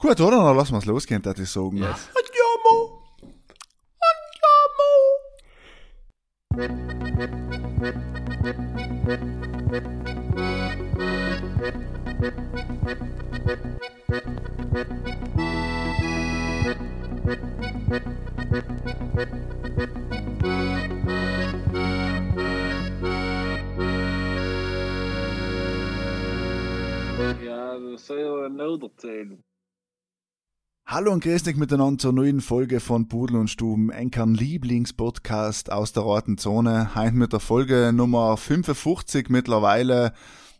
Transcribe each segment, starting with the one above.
Gut, oder? Dann lassen wir es losgehen, würde ich sagen. Yes. Andiamo! Ja, das soll ja noch erzählen. Hallo und grüß dich miteinander zur neuen Folge von Pudel und Stuben, Enkern Lieblingspodcast aus der Roten Zone. Heute mit der Folge Nummer 55 mittlerweile.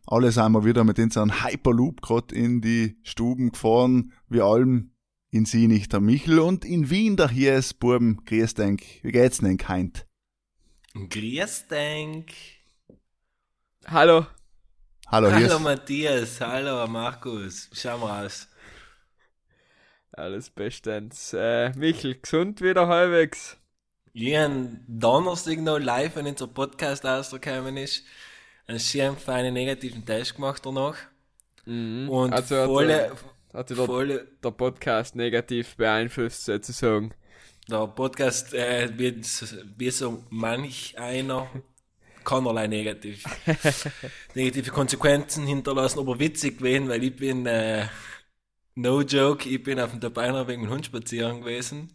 Alle sind wir wieder mit unserem Hyperloop gerade in die Stuben gefahren. Wir allen in Sinich der Michel und in Wien der Hies, Buben. Grüß dich. Wie geht's denn heint? Grüß denk. Hallo. Hallo. Hallo Matthias, hallo Markus. Schau mal aus. Alles bestens. Äh, Michel, gesund wieder halbwegs. Ich habe Donnerstag noch live, wenn unser Podcast rausgekommen ist, einen schönen feinen negativen Test gemacht danach. Und Also hat volle, Hat der, volle, der Podcast negativ beeinflusst, sozusagen. der Podcast äh, wird wie so manch einer keinerlei negativ, negative Konsequenzen hinterlassen, aber witzig gewesen, weil ich bin, äh, no joke, ich bin auf dem Dabiner wegen dem Hund spazieren gewesen.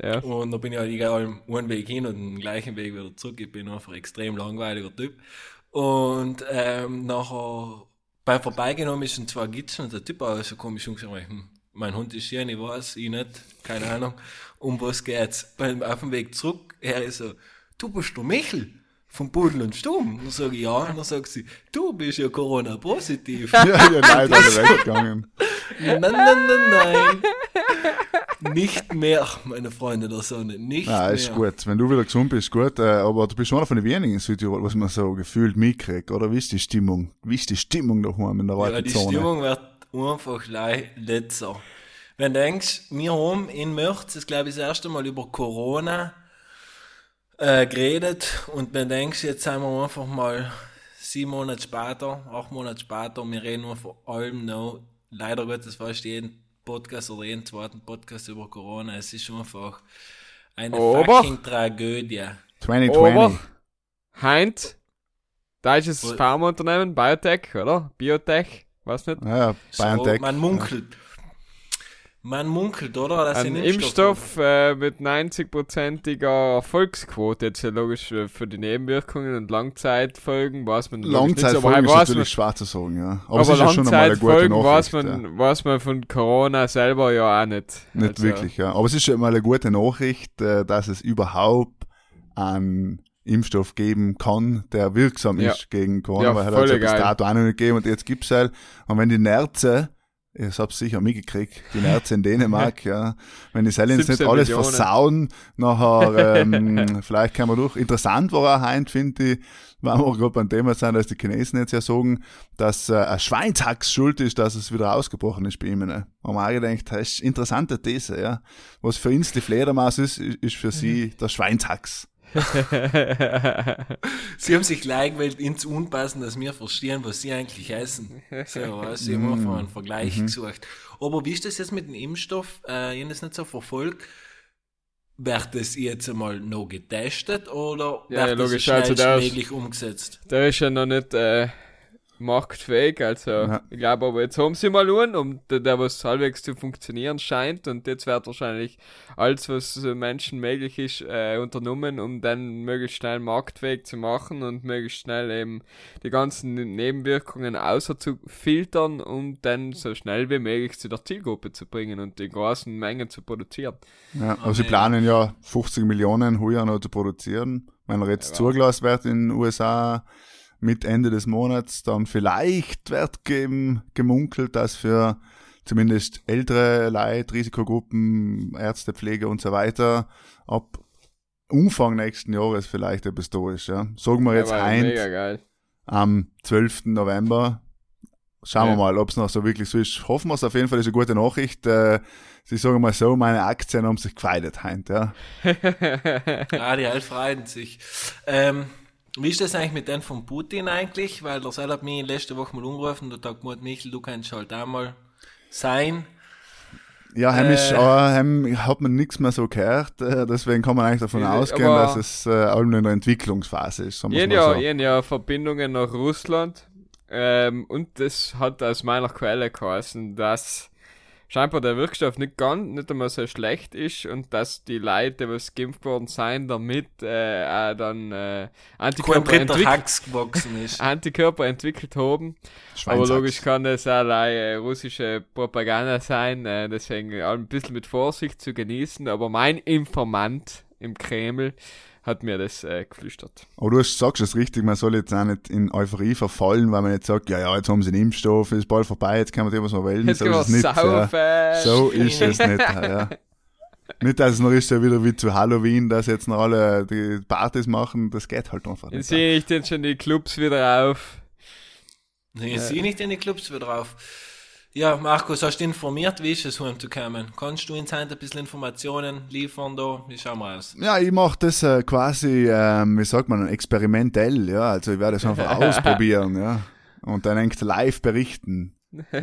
Ja. Und da bin ich halt egal einen Weg hin und den gleichen Weg wieder zurück. Ich bin einfach ein extrem langweiliger Typ. Und ähm, nachher beim Vorbeigenommen ist ein zwei Gitschen und der Typ auch so komisch umgeschaut. Hm, mein Hund ist hier, ich weiß, ich nicht, keine Ahnung. Um was geht's? Beim, auf dem Weg zurück, er ist so, du bist der Michel vom Pudel und Stumm. Dann sage ich ja, und dann sagt sie, du bist ja Corona-positiv. Ja, ja, nein, ist er weggegangen. Nein, nein, nein, nein. Nicht mehr, meine Freunde der Sonne, nicht Ja, mehr. ist gut. Wenn du wieder gesund bist, gut. Äh, aber du bist einer von den wenigen in Südtirol, was man so gefühlt mitkriegt, oder? Wie ist die Stimmung? Wie ist die Stimmung daheim in der Ja, roten die Zone? Stimmung wird einfach gleich letzter. Wenn du denkst, wir haben in März, das glaube ich das erste Mal über Corona äh, geredet und wenn du denkst, jetzt sind wir einfach mal sieben Monate später, acht Monate später, wir reden nur vor allem noch, leider Gottes fast jeden Podcast oder jeden zweiten Podcast über Corona. Es ist einfach eine Aber- fucking Tragödie. 2020. Aber, Heint, deutsches Pharmaunternehmen, Biotech, oder? Biotech, weiß nicht. Ja, ja, So, man munkelt. Man munkelt, oder? Dass Ein einen Impfstoff äh, mit 90%iger Erfolgsquote, jetzt ja logisch äh, für die Nebenwirkungen und Langzeitfolgen, weiß man Langzeitfolgen ist natürlich schwer zu sagen, ja. Aber, aber es ist ja schon einmal eine gute Langzeitfolgen weiß Nachricht. man, ja. weiß man von Corona selber ja auch nicht. Nicht Also, wirklich, ja. Aber es ist schon mal eine gute Nachricht, äh, dass es überhaupt einen Impfstoff geben kann, der wirksam Ja. ist gegen Corona, Ja, weil hat voll es bis dato auch noch nicht gegeben und jetzt gibt's halt. Und wenn die Nerze, ich hab's sicher mitgekriegt, die Nerze in Dänemark, ja, wenn die jetzt nicht 17 alles Millionen. versauen, nachher, ähm, vielleicht kann man durch. Interessant war auch heint, finde ich, wenn wir gerade beim Thema sind, dass die Chinesen jetzt ja sagen, dass äh, ein Schweinshax schuld ist, dass es wieder ausgebrochen ist bei ihnen. Ne? Haben wir auch gedacht, das ist eine interessante These, ja. Was für uns die Fledermaus ist, ist für sie der Schweinshax. Sie haben sich gleich gewählt, ins Unpassen, dass wir verstehen, was sie eigentlich essen. So, weißt, sie haben einfach einen Vergleich Mhm. gesucht. Aber wie ist das jetzt mit dem Impfstoff? Äh, ich habe das nicht so verfolgt. Wird das jetzt einmal noch getestet oder Ja, wird ja, das logisch, also der ist- umgesetzt? Der ist ja noch nicht äh, marktfähig, also Ja. ich glaube aber jetzt haben sie mal einen, um der, der was halbwegs zu funktionieren scheint und jetzt wird wahrscheinlich alles, was äh, Menschen möglich ist, äh, unternommen, um dann möglichst schnell marktfähig zu machen und möglichst schnell eben die ganzen Nebenwirkungen außer zu filtern, um dann so schnell wie möglich zu der Zielgruppe zu bringen und die großen Mengen zu produzieren. Ja, aber sie planen ja 50 Millionen heuer noch zu produzieren. Wenn er jetzt zugelassen wird in den USA mit Ende des Monats, dann vielleicht wird gem gemunkelt, dass für zumindest ältere Leute, Risikogruppen, Ärzte, Pfleger und so weiter ab Umfang nächsten Jahres vielleicht etwas da ist. Ja. Sagen wir jetzt ein am 12. November. Schauen wir Ja. mal, ob es noch so wirklich so ist. Hoffen wir es auf jeden Fall, das ist eine gute Nachricht. Äh, Sie sagen mal so, meine Aktien haben sich gefeiert heint, ja. Ja, die halt freuen sich. Ähm, wie ist das eigentlich mit denen von Putin eigentlich? Weil der Seil hat mich letzte Woche mal umgerufen und hat gesagt, Michel, du kannst halt auch mal sein. Ja, heim, ist, Äh. aber heim hat man nichts mehr so gehört, äh, deswegen kann man eigentlich davon ausgehen, dass es äh, allem in der Entwicklungsphase ist. Sagen wir's Ich mal ja, so. ja Verbindungen nach Russland. Ähm, und das hat aus meiner Quelle geheißen, dass scheinbar der Wirkstoff nicht ganz, nicht einmal so schlecht ist und dass die Leute, was geimpft worden sind, damit äh, dann äh, Antikörper, dritter entwick Hacks gewachsen ist. Antikörper entwickelt haben. Aber logisch kann das auch äh, russische Propaganda sein, äh, deswegen ein bisschen mit Vorsicht zu genießen. Aber mein Informant im Kreml hat mir das äh, geflüstert. Aber du hast- sagst es richtig, man soll jetzt auch nicht in Euphorie verfallen, weil man jetzt sagt, ja, ja, jetzt haben sie den Impfstoff, ist bald vorbei, jetzt kann man dem was man wollen. Jetzt so ist es nicht. Ja. saufen. So ist es nicht. Ja. Nicht, dass es noch ist ja wieder wie zu Halloween, dass jetzt noch alle die Partys machen, das geht halt einfach nicht. sehe ich denn schon die Clubs wieder auf. Nee, ich sehe nicht in die Clubs wieder drauf. Ja, Markus, hast du informiert, wie ist es heimzukommen? Kannst du uns heute ein bisschen Informationen liefern da? Wie schauen wir aus? Ja, ich mache das äh, quasi, ähm, wie sagt man, experimentell, ja. Also ich werde es einfach ausprobieren, ja. Und dann live berichten,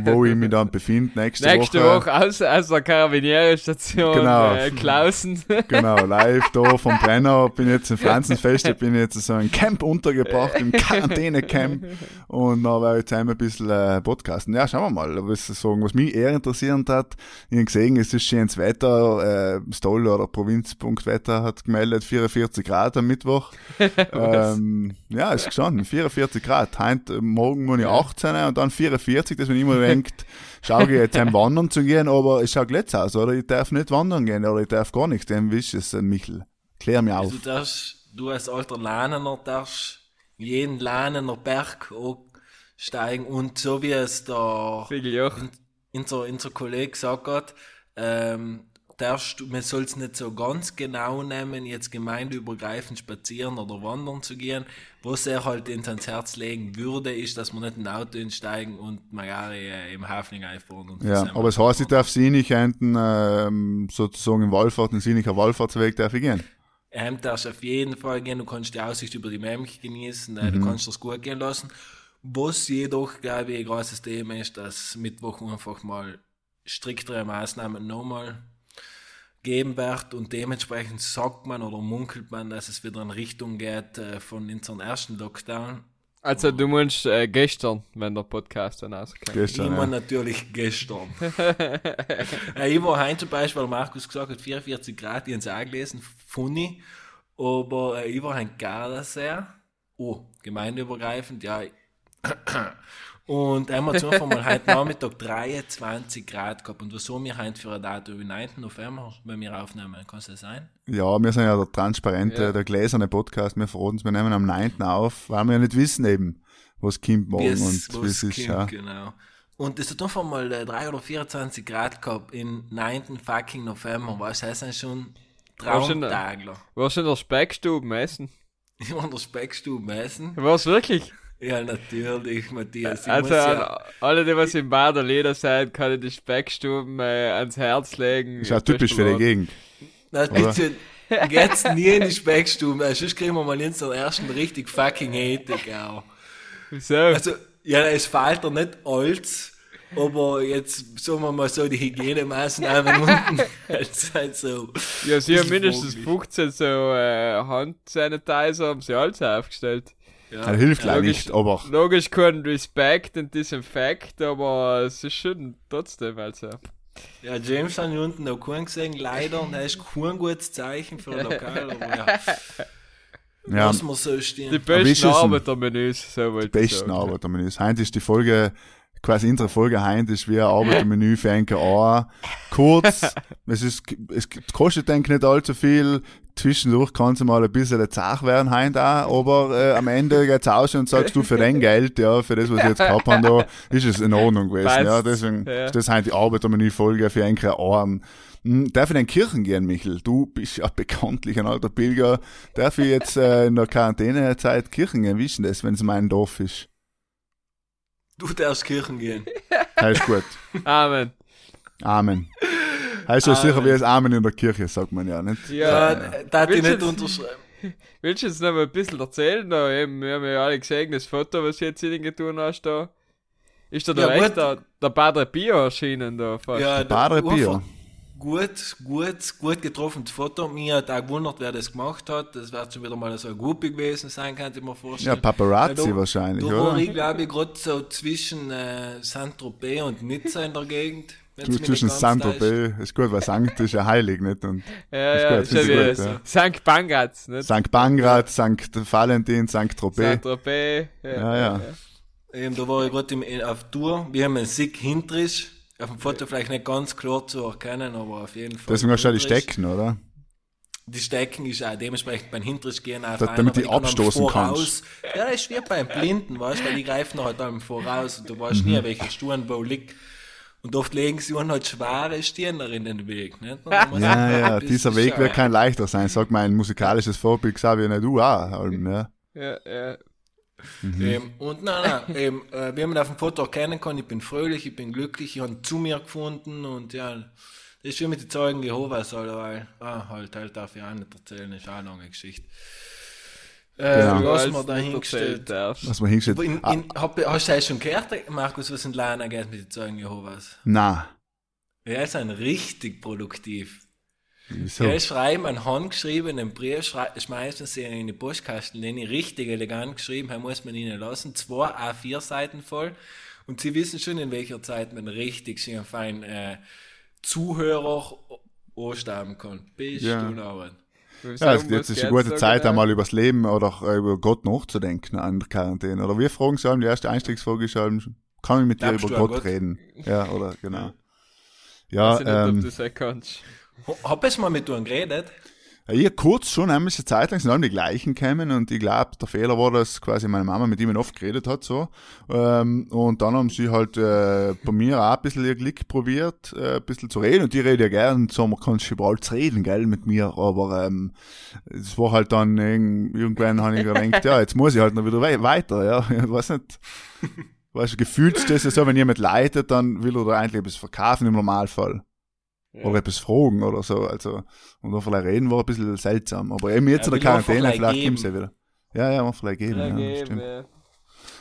wo ich mich dann befinde nächste, Nächste Woche. Woche aus, aus der Karabinierstation Genau. äh, Klausen. Genau, live da vom Brenner. Bin jetzt in Franzensfest, ich bin jetzt so ein Camp untergebracht, im Quarantänecamp. Und dann werde ich jetzt einmal ein bisschen äh, podcasten. Ja, schauen wir mal, was, sagen, was mich eher interessiert hat. Ich habe gesehen, es ist schönes Wetter. Äh, Stoll oder Provinz.wetter hat gemeldet, 44 Grad am Mittwoch. ähm, ja, ist gestanden, 44 Grad. Heint, morgen muss ich 18 und dann 44, dass man immer denkt, schau ich jetzt heim wandern zu gehen, aber es schaut letzt aus, oder? Ich darf nicht wandern gehen, oder ich darf gar nichts. Dem wisch es, äh, Michel. Klär mir auf. Also, du, darfst, du als alter Lahnener darfst jeden Lahnener Berg steigen und so wie es der unser, unser Kollege gesagt hat, ähm, darfst man soll es nicht so ganz genau nehmen, jetzt gemeindeübergreifend spazieren oder wandern zu gehen. Was er halt ins ans Herz legen würde, ist, dass man nicht in ein Auto einsteigen und Magari äh, im Hafling einfahren. Und Ja, aber es heißt, ich darf sie nicht hinten, ähm, sozusagen im Wallfahrt, den Sinicher Wallfahrtsweg darf ich gehen. Ähm, darfst auf jeden Fall gehen, du kannst die Aussicht über die Memch genießen, äh, Mhm. du kannst das gut gehen lassen. Was jedoch, glaube ich, ein großes Thema ist, dass Mittwoch einfach mal striktere Maßnahmen nochmal geben wird und dementsprechend sagt man oder munkelt man, dass es wieder in Richtung geht äh, von unserem ersten Lockdown. Also du meinst äh, gestern, wenn der Podcast dann rauskommt. Gestern, Immer ja. natürlich gestern. äh, ich war heute zum Beispiel, weil Markus gesagt hat, 44 Grad, die haben es auch gelesen, funny. Aber äh, ich war ein Gardasee. Oh, gemeindeübergreifend, ja. Und einmal zu mal heute Nachmittag 23 Grad gehabt. Und was haben wir heute für ein Datum? Wie 9. November, wenn wir aufnehmen? Kann es das sein? Ja, wir sind ja der transparente, Ja. der gläserne Podcast, wir verraten es, wir nehmen am 9. auf, weil wir ja nicht wissen eben, was kommt morgen Wie es- und wie was es ist. kommt, Ja. Genau. Und es hat einfach mal äh, 3 oder 24 Grad gehabt in 9. fucking November. Was heißt das schon? Äh, Traumtagler. Du in der Speckstube essen? Ich war in der Speckstube essen. Warst du wirklich? Ja, natürlich, Matthias. Ich Also ja, alle, die was im Bader Leder seid, kann ich die Speckstuben äh, ans Herz legen. Ist auch typisch für die Gegend. na, bitte, geht's nie in die Speckstube. Also, sonst kriegen wir mal in den ersten richtig fucking Hate, auch. Wieso? Also, ja, es fällt er nicht alles, aber jetzt, sagen wir mal so, die Hygienemaßnahmen unten, halt halt so. ja, sie haben mindestens vogelig. 15 so äh, Handsanitizer, haben sie alles aufgestellt. Ja, Das hilft leider logisch. nicht, aber Logisch kein Respekt und Disinfekt, aber es ist schon trotzdem, also. Ja, James hat hier unten noch keinen gesehen, leider, und das ist kein gutes Zeichen für ein Lokal, aber ja, ja, lassen wir so stehen. Die besten? Arbeitermenüs, so ich besten. Arbeitermenüs. Heute ist die Folge, quasi unsere Folge heute ist wie ein Arbeitermenü für einen an. Kurz, es ist, es kostet denke ich nicht allzu viel. Zwischendurch kann es mal ein bisschen zart werden heute auch, aber äh, am Ende geht's aus und sagst du für dein Geld, ja, für das, was ich jetzt gehabt habe, da, ist es in Ordnung gewesen. Ja, deswegen Ja. ist das heute die Arbeitermenü-Folge für einen Ohren. Hm, Darf ich in den Kirchen gehen, Michel? Du bist ja bekanntlich ein alter Pilger. Darf ich jetzt äh, in der Quarantänezeit Kirchen gehen? Wie ist denn das, wenn es mein Dorf ist? Du darfst Kirchen gehen. Das ist gut. Amen. Amen. Heißt so Amen. sicher wie das Amen in der Kirche, sagt man ja, nicht? Ja, Ja, da hat ich nicht unterschreiben. Willst du jetzt noch mal ein bisschen erzählen? Da eben, wir haben ja alle gesehen, das Foto, was du jetzt in getan hast da. Ist da, Ja, der, der Padre Pio erschienen da fast? Ja, Padre der Pio. Gut, gut, gut getroffenes Foto. Mir hat auch gewundert, wer das gemacht hat. Das wird schon wieder mal so ein Guppi gewesen sein, könnte ich mir vorstellen. Ja, Paparazzi Ja, da- wahrscheinlich, Da war oder? ich, glaube ich, gerade so zwischen äh, Saint-Tropez und Nizza in der Gegend. zwischen Saint-Tropez, ist gut, weil Sankt ist ja heilig, nicht? Und Ja, Ist ja, gut, ist wie gut, ja. St. Pangratz, nicht? St. Pankrat, St. Valentin, St. Tropez. Saint-Tropez. Ja, ja. Ähm, da war ich gerade auf Tour. Wir haben einen Sick Hintrisch. Auf dem Foto vielleicht nicht ganz klar zu erkennen, aber auf jeden Fall. Deswegen hast du ja die. Stecken, oder? Die Stecken ist auch dementsprechend beim Hintrisch gehen auch Da- feiner, damit die ich abstoßen voraus, Ja, das ist wie beim Blinden, weißt du, weil die greifen halt dann voraus und du weißt Mhm. nie, welcher Stuhl wo liegt. Und oft legen sie dann halt schwere Steine in den Weg, nicht? Ja, ja, dieser Weg wird kein leichter sein. Sag mein musikalisches Vorbild Xavier Nadu auch. Ja, ja. Mhm. Ähm, und nein, nein, ähm, äh, wie man auf dem Foto erkennen kann, ich bin fröhlich, ich bin glücklich, ich habe zu mir gefunden und ja, das ist wie mit den Zeugen Jehovas, also, weil, ah, halt, halt darf ich auch nicht erzählen, ist auch eine lange Geschichte. Äh, Genau. lassen wir Als du dahingestellt. erzählt darfst. Was man hingestellt. In, Ah, in, hab, hast du das schon gehört, Markus, was in Lana geht mit den Zeugen Jehovas? na, Ja, ist ein richtig produktiv. Wieso? Ja, schreiben einen handgeschriebenen Brief, schrei- schmeißen sie in die Postkasten, den ich richtig elegant geschrieben habe, muss man ihnen lassen. Zwei A4-Seiten voll. Und sie wissen schon, in welcher Zeit man richtig schön fein äh, Zuhörer anstaben kann. Bist Ja. du noch Ja, jetzt jetzt ist eine gute Zeit, einmal über das Leben oder äh, über Gott nachzudenken an der Quarantäne. Oder wir fragen sie allem, die erste Einstiegsfrage ist kann ich mit dir Glaubst über Gott Gott? reden? Ja, oder, genau. Ja, Ja, ich weiß nicht, ob ähm, du auch kannst. Hab ich mal mit dir geredet? ich kurz schon, einmal eine Zeit lang sind alle die gleichen gekommen und ich glaube, der Fehler war, dass quasi meine Mama mit ihm oft geredet hat, so. Ähm, und dann haben sie halt äh, bei mir auch ein bisschen ihr Glück probiert, äh, ein bisschen zu reden und die reden ja gern, so, man kann schon bald reden, gell, mit mir, aber ähm, es war halt dann irgend- irgendwann habe ich gedacht, ja, jetzt muss ich halt noch wieder wei weiter, ja, ich weiß nicht. Weißt du, gefühlt ist das ja so, wenn jemand leitet, dann will er da eigentlich etwas verkaufen im Normalfall. Oder etwas fragen oder so, also, und dann vielleicht reden war ein bisschen seltsam, aber eben jetzt Ja, in der Quarantäne, vielleicht geben. gibt's ja wieder. Ja, ja, mal vielleicht geben, ja, Ja, stimmt. ja.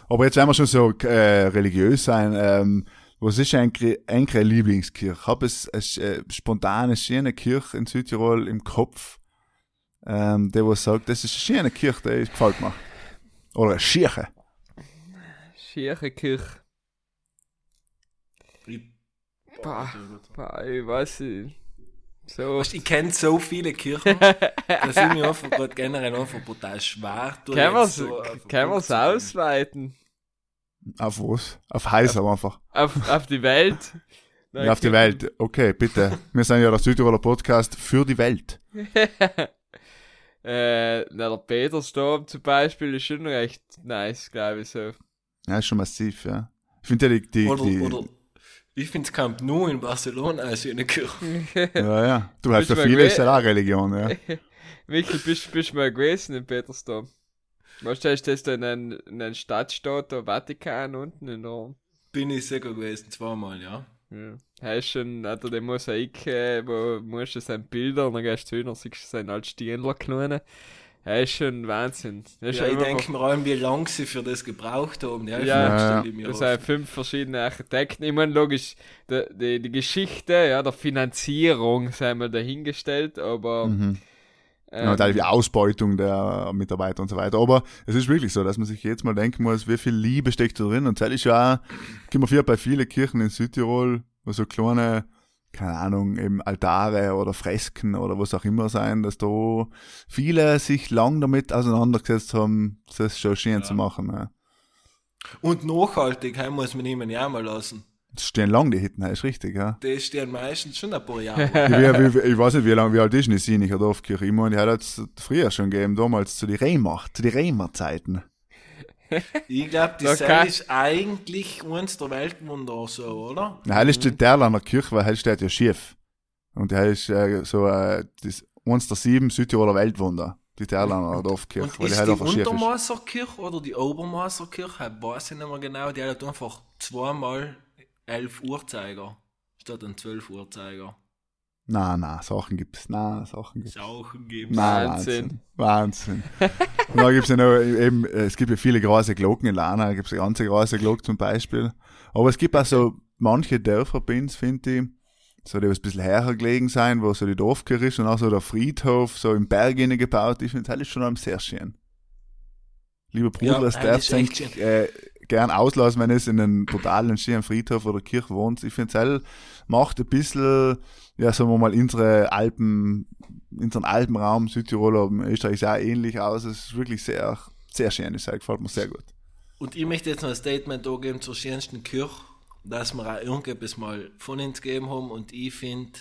Aber jetzt werden wir schon so äh, religiös sein. Ähm, was ist eigentlich eure Lieblingskirche? Hab es eine äh, spontane, schöne Kirche in Südtirol im Kopf, ähm, der was sagt, das ist eine schöne Kirche, die gefällt mir. Oder eine Schirche. Schiere Kirche. Ich, Boah. Boah, ich weiß nicht. So. Weißt, ich kenne so viele Kirchen, dass ich mir einfach gerade generell einfach brutal schwer tue. Können jetzt wir's, so auf ausweiten? Auf was? Auf Heiser einfach. Auf, auf die Welt? Ja, auf die Welt. Okay, bitte. Wir sind ja der Südtiroler Podcast für die Welt. äh, na, der Petersdom zum Beispiel ist schon recht nice, glaube ich so. Ja, ist schon massiv, ja. Ich finde ja die, die, Oder, die oder ich finde Camp Nou in Barcelona eine schöne Kirche. ja, ja. Du hast ja viele, ist ja auch Religion, ja. Michael, bist du mal gewesen in Petersdom? Weißt du, ist das da in einem, in einem Stadtstaat, der Vatikan unten in der. Bin ich sicher gewesen, zweimal, ja. Ja. Er ist schon, hat er den Mosaik, äh, wo musst du seine Bilder und dann gehst du hin und siehst du seinen alten Stienler kleinen. Er ist schon Wahnsinn. Ja, ich denke mir allem, wie lange sie für das gebraucht haben. Ja, ich mir Das sind fünf verschiedene Architekten. Ich meine, logisch, die, die, die Geschichte, ja, der Finanzierung sei mal dahingestellt, aber. Mhm. Ähm, Ja, die Ausbeutung der Mitarbeiter und so weiter. Aber es ist wirklich so, dass man sich jetzt mal denken muss, wie viel Liebe steckt da drin. Und das ist ja auch, man viel bei vielen Kirchen in Südtirol, wo so kleine, keine Ahnung, eben Altare oder Fresken oder was auch immer sein, dass da viele sich lang damit auseinandergesetzt haben, das schon schön zu machen. Ja. Und nachhaltig, heim muss man jemanden ja mal lassen. Das stehen lang die Hitten, ist richtig, ja. Die stehen meistens schon ein paar Jahre. Ich, wie, ich weiß nicht, wie lange, wie alt ist denn die Sinicher Dorfkirche? Ich meine, die hat es früher schon gegeben, damals zu die Reimer, zu die Reimer-Zeiten. Ich glaube, die Okay. Seil ist eigentlich eins der Weltwunder so, oder? Ja, heil ist die Derlaner Kirche, weil heil steht ja schief. Und heil ist äh, so äh, das eins der sieben Südtiroler Weltwunder, die Derlaner Dorfkirche, Und weil die ist halt die ist. Untermaßerkirche oder die Obermaßerkirche? Ich weiß ich nicht mehr genau. Die hat einfach zweimal elf Uhrzeiger statt ein zwölf Uhrzeiger. Na, na, Sachen gibt's. Na, Sachen gibt's. Sauchen geben. Na, Wahnsinn. Wahnsinn. Wahnsinn. Und dann gibt's ja noch eben, äh, es gibt ja viele große Glocken in Lana, da gibt's eine ganze große Glocke zum Beispiel. Aber es gibt auch so manche Dörfer bei uns, finde ich, so die was ein bisschen höher gelegen sein, wo so die Dorfkirche ist und auch so der Friedhof so im Berg innen gebaut ist. Und das ist schon am sehr schön. Lieber Bruder, Ja, das darf äh, gern auslassen, wenn es in einem totalen schönen Friedhof oder Kirche wohnt. Ich finde, es macht ein bisschen, ja, sagen wir mal, unsere Alpen, unseren Alpenraum, Südtirol oder Österreich sah ähnlich aus. Es ist wirklich sehr, sehr schön. Das gefällt mir sehr gut. Und ich möchte jetzt noch ein Statement da geben zur schönsten Kirche, dass wir auch irgendetwas mal von uns gegeben haben. Und ich finde,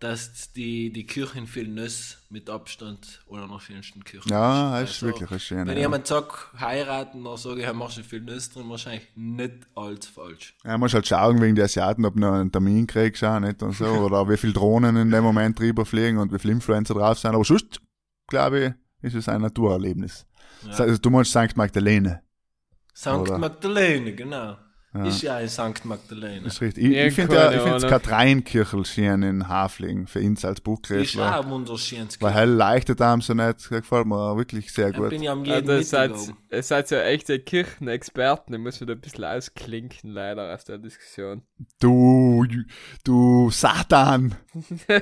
dass die, die Kirche in Vilnius mit Abstand oder noch schönsten Kirche Ja, ist Also, wirklich ein schöner. Wenn ja. jemand sagt, heiraten, dann sage ich, machst du Vilnius drin, wahrscheinlich nicht allzu falsch. Ja, musst halt schauen wegen der Asiaten, ob du noch einen Termin kriegst, auch nicht und so, oder wie viele Drohnen in dem Moment drüber fliegen und wie viele Influencer drauf sind. Aber sonst, glaube ich, ist es ein Naturerlebnis. Ja. Also, du meinst St. Magdalene. St. Magdalene, genau. Ist ja ein St. Magdalene. Das ist richtig. Ich, Ja, ich finde ja, ich finde das Ahnung. Kathreinkirchel schön in Hafling für uns als Ist Buchgräfler. auch ein wunderschönes Weil hell leichtet einem so nicht. Das gefällt mir wirklich sehr Da gut. bin ich am Ja, jeden das seid, ihr seid ja echte Kirchenexperten. Ich muss wieder ein bisschen ausklinken, leider, aus der Diskussion. Du, du Satan!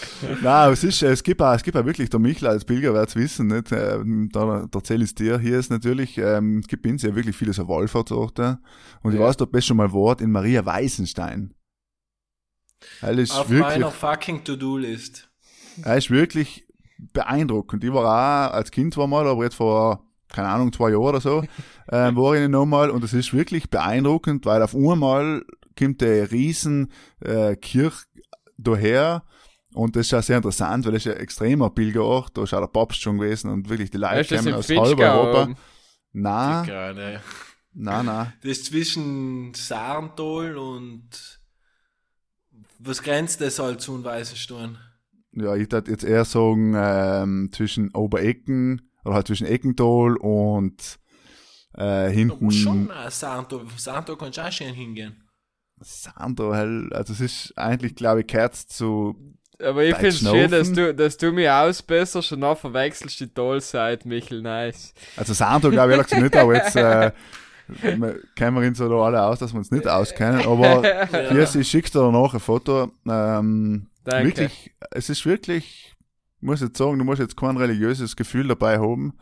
Nein, es ist, es gibt auch, es gibt auch wirklich, der Michel als Pilger wird's wissen, nicht? Ähm, Da, da erzähle ich dir, hier ist natürlich, ähm, es gibt uns ja wirklich viele so Wallfahrtsorte. Und ich Ja. weiß, da bist schon mal Wort in Maria Weißenstein. Er ist Auf wirklich, meiner fucking To-Do-List. er ist wirklich beeindruckend. Ich war auch als Kind war mal, aber jetzt vor, keine Ahnung, zwei Jahren oder so, ähm, war ich nochmal und es ist wirklich beeindruckend, weil auf einmal kommt der riesen äh, Kirch daher und das ist auch sehr interessant, weil das ist ein extremer Pilgerort, da ist auch der Papst schon gewesen und wirklich die Leute kommen aus halb? Europa. Nein, nein, nein. Das ist zwischen Sarntal und was grenzt das halt zu einem Weißenstein? Ja, ich würde jetzt eher sagen, ähm, zwischen Oberecken, oder halt zwischen Eckental und äh, hinten. muss schon äh, Sarntal. Sarntal kannst du auch schön hingehen. Sandro, hell, also es ist eigentlich, glaube ich, gehört zu, Aber ich finde es schön, dass du, dass du mich ausbesserst und dann verwechselst die Tollseite, Michel, nice. also Sandro glaube ich ehrlich gesagt nicht, aber jetzt äh, kennen wir uns so da alle aus, dass wir uns nicht auskennen, aber hier, sie schickt dir noch ein Foto, ähm, Danke. wirklich, es ist wirklich, ich muss jetzt sagen, du musst jetzt kein religiöses Gefühl dabei haben,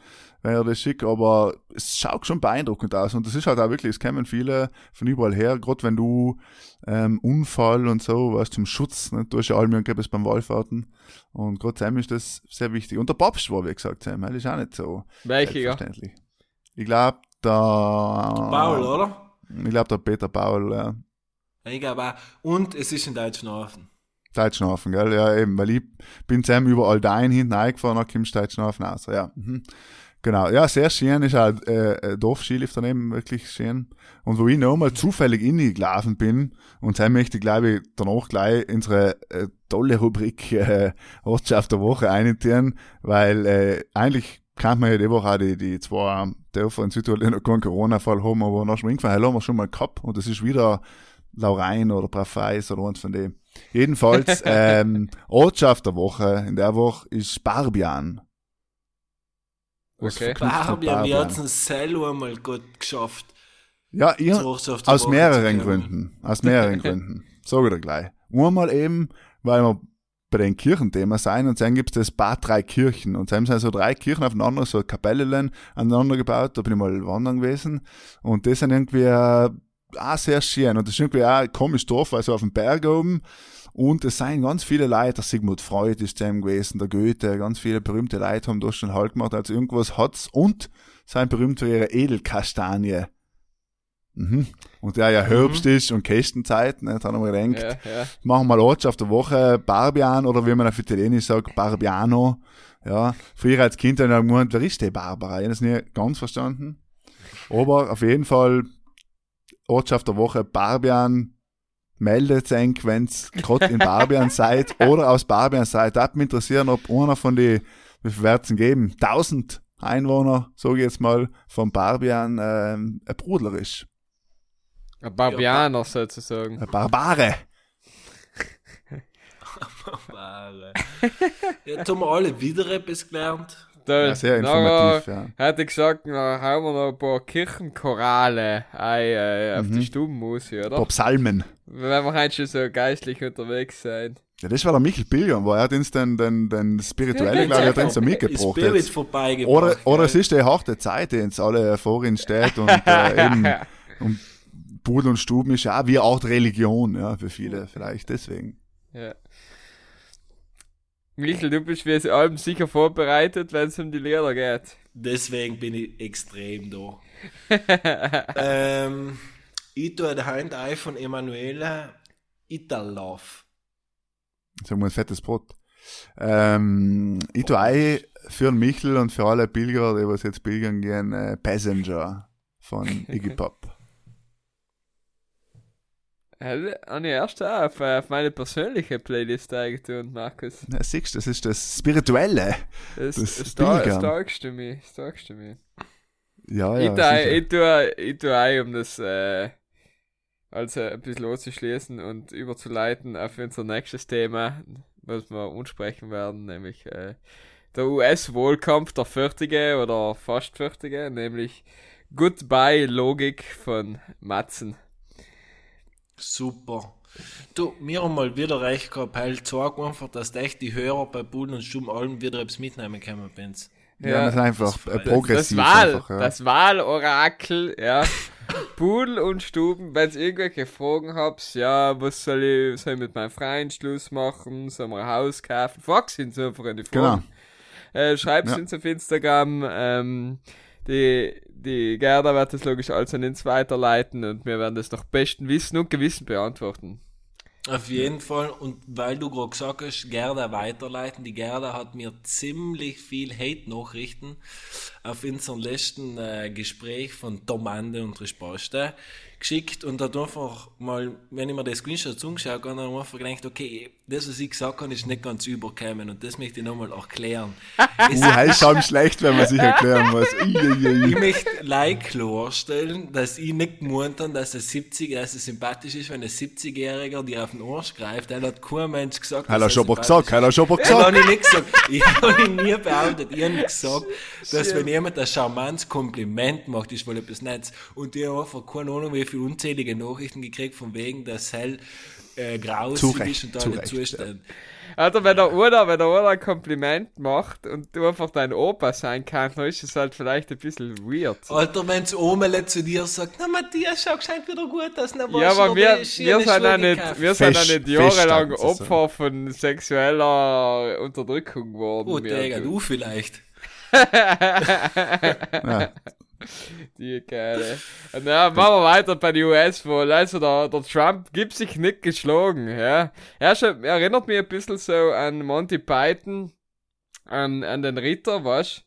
wenn er das schickt, aber es schaut schon beeindruckend aus und das ist halt auch wirklich, es kommen viele von überall her, gerade wenn du ähm, Unfall und so, was zum Schutz, ne? du hast ja allem irgendwas beim Wallfahrten und gerade Sam ist das sehr wichtig und der Papst war, wie gesagt, Sam, das ist auch nicht so Welcher? selbstverständlich. Ich glaube, der Paul, oder? Ich glaube, der Peter Paul, ja. Ich glaube auch. Und es ist in Deutschhafen. Zeitschnafen, gell? Ja, eben, weil ich bin Sam überall dahin hinten eingefahren, dann kommst du Zeitschnafen raus. Ja. Mhm. Genau, ja, sehr schön, ist auch äh, Dorfskilift daneben, wirklich schön. Und wo ich nochmal zufällig in die gelaufen bin, und Sam möchte, glaube ich, danach gleich unsere äh, tolle Rubrik äh, Ortschaft der Woche eintieren, weil äh, eigentlich kann man ja die Woche auch die, die zwei Dörfer in Südtirol, die noch keinen Corona-Fall haben, aber nach Schminkfall haben wir schon mal gehabt und das ist wieder Laurein oder Brafeis oder eins von denen. Jedenfalls, ähm, Ortschaft der Woche, in der Woche ist Barbian. Was Okay. Barbian, wir haben es selber mal gut geschafft. Ja, ihr, aus Woche mehreren. Gründen. Aus mehreren Gründen. Sag ich dir gleich. Einmal eben, weil wir bei den Kirchenthema sein und dann gibt es das Bad drei Kirchen und dann sind so drei Kirchen aufeinander, so Kapellen aneinander gebaut, da bin ich mal wandern gewesen und das sind irgendwie äh, auch sehr schön und das ist irgendwie auch ein komisches Dorf, weil so auf dem Berg oben und es sind ganz viele Leute, der Sigmund Freud ist zusammen gewesen, der Goethe, ganz viele berühmte Leute haben da schon Halt gemacht, also irgendwas hat's und sind berühmt für ihre Edelkastanie. Mhm. Und der ja Herbst ist und Kästenzeit, ne, da haben wir gedacht, Ja, ja. machen wir mal Ortschaft der Woche, Barbian oder wie man auf Italienisch sagt, Barbiano. Ja, früher als Kind habe ich gemeint, wer ist die Barbara? Ich habe das nie ganz verstanden. Aber auf jeden Fall Ortschaft der Woche, Barbian, meldet sich, wenn es gerade in Barbian seid oder aus Barbian seid. Da mich interessieren, ob einer von die, wie viel wird's denn geben? 1000 Einwohner, sage ich jetzt mal, von Barbian ähm, ein Brudler ist. Ein Barbianer sozusagen. Ein Barbare. Ware. Jetzt haben wir alle wieder etwas gelernt. Ja, sehr informativ, ja. Hätte ich gesagt, dann hauen wir noch ein paar Kirchenchorale ein, äh, auf Mhm. die Stubenmusik, oder? Bob Psalmen. Wenn wir halt schon so geistlich unterwegs sein. Ja, das war der Michael Pilgern, wo er hat uns den, den, den spirituellen, glaube ich, hat uns so mitgebracht. Spirit Jetzt. vorbeigebracht. Oder, oder es ist die harte Zeit, die uns alle vor ihnen steht und äh, eben und Pudel und Stuben ist ja auch wie Art Religion, ja, für viele vielleicht deswegen. Ja. Michael, du bist wie es allem sicher vorbereitet, wenn es um die Lehrer geht. Deswegen bin ich extrem da. ähm, ich tue die Hand ein von Emanuela Italauf. Sagen wir ein fettes Brot. Ähm, ich tue ein für Michel und für alle Pilger, die was jetzt pilgern gehen, äh, Passenger von Iggy Pop. Hätte ich erst auch auf, auf meine persönliche Playlist eingetun, Markus. Na, siehst du, das ist das Spirituelle. Das, Das das, sagst du sagst du mir. Ja, ich, ja. tue, sicher. ich, tue, ich tue ein, um das äh, also ein bisschen loszuschließen und überzuleiten auf unser nächstes Thema, was wir ansprechen werden, nämlich äh, der US-Wohlkampf der Viertige oder fast Viertige, nämlich Goodbye Logik von Matzen. Super. Du, mir haben mal wieder recht gehabt, weil sag einfach, dass echt die Hörer bei Bullen und Stumm allem wieder etwas mitnehmen können, Benz. ja, das ist einfach das äh, freut- Das progressiv. Wahl, einfach, ja. das Wahlorakel, ja. Pudel und Stuben, wenn ihr irgendwelche Fragen habt, ja, was soll ich, soll ich mit meinem Freund Schluss machen, soll wir ein Haus kaufen, fragt uns einfach in die Fragen. Genau. Äh, schreibt Ja. uns auf Instagram, ähm, die, die Gerda wird das logisch alles an uns weiterleiten und wir werden das nach bestem Wissen und Gewissen beantworten. Auf jeden Fall. Und weil du gerade gesagt hast, Gerda weiterleiten. Die Gerda hat mir ziemlich viel Hate-Nachrichten auf unserem letzten äh, Gespräch von Domande und Resposte geschickt und hat einfach mal, wenn ich mir das Screenshot angeschaut habe, dann habe ich einfach gedacht, okay, das, was ich gesagt habe, ist nicht ganz übergekommen und das möchte ich nochmal erklären. Es Uh, schon schlecht, wenn man sich erklären muss. Ich möchte like klarstellen, dass ich nicht gemeint habe, dass es 70, dass es sympathisch ist, wenn ein 70-Jähriger dir auf den Arsch greift. Der hat kein Mensch gesagt. Hat er schon mal sympathisch gesagt, hat er schon mal gesagt. habe ich nicht gesagt. Ich habe nie behauptet. Ich habe gesagt, dass wenn jemand ein charmantes Kompliment macht, ist wohl etwas Nettes. Und ich habe einfach keine Ahnung, wie viele unzählige Nachrichten gekriegt, von wegen, dass Hell äh, grausig ist und da zu nicht Recht, zusteht. Also wenn der Oder, wenn der Oder ein Kompliment macht und du einfach dein Opa sein kannst, dann ist es halt vielleicht ein bisschen weird. Alter, wenn's Omele zu dir sagt, na Matthias, schau gescheit wieder gut aus, na Ja, aber wir, wir sind ja ja nicht, wir sind ja nicht jahrelang. Opfer von sexueller Unterdrückung geworden. Oh, wie Digga, du. du vielleicht. Ja. Die Kerle. Und ja, machen wir weiter bei den US-Wahl. Also der, der Trump gibt sich nicht geschlagen, ja. Er schon, erinnert mich ein bisschen so an Monty Python, an, an den Ritter, weißt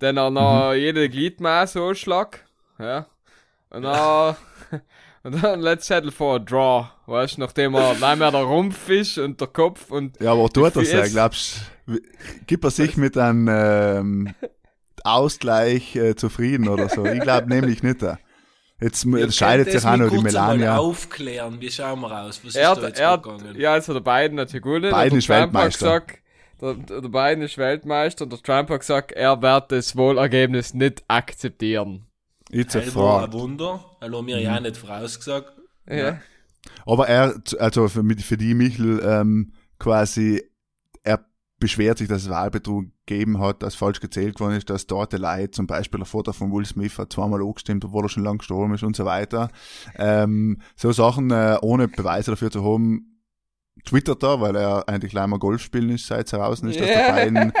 Den er noch jede Gliedmaße anschlag, ja. Und dann, und dann let's settle for a draw, weißt nachdem er, nein mehr der Rumpf ist und der Kopf und Ja, aber tut das ja, glaubst du, gibt er sich mit einem ähm, Ausgleich äh, zufrieden oder so? Ich glaube nämlich nicht. äh. Jetzt Ihr scheidet sich auch noch die Melania. aufklären, wie schauen wir aus? Was er, ist da hat- jetzt er, gegangen? ja, also der Biden hat ja gewonnen. Biden ist Weltmeister. Gesagt, der, der Biden ist Weltmeister und der Trump hat gesagt, er wird das Wohlergebnis nicht akzeptieren. It's a war ein fraud. Wunder, er hat mir ja nicht vorausgesagt. Ja. Aber er, also für, für die Michel, ähm, quasi, beschwert sich, dass es Wahlbetrug gegeben hat, dass falsch gezählt worden ist, dass dort der Leid, zum Beispiel der Vater von Will Smith hat zweimal angestimmt, obwohl er schon lang gestorben ist und so weiter. Ähm, so Sachen, äh, ohne Beweise dafür zu haben, twittert er, weil er eigentlich gleich mal Golf spielen ist, seit es heraus ist, dass der Biden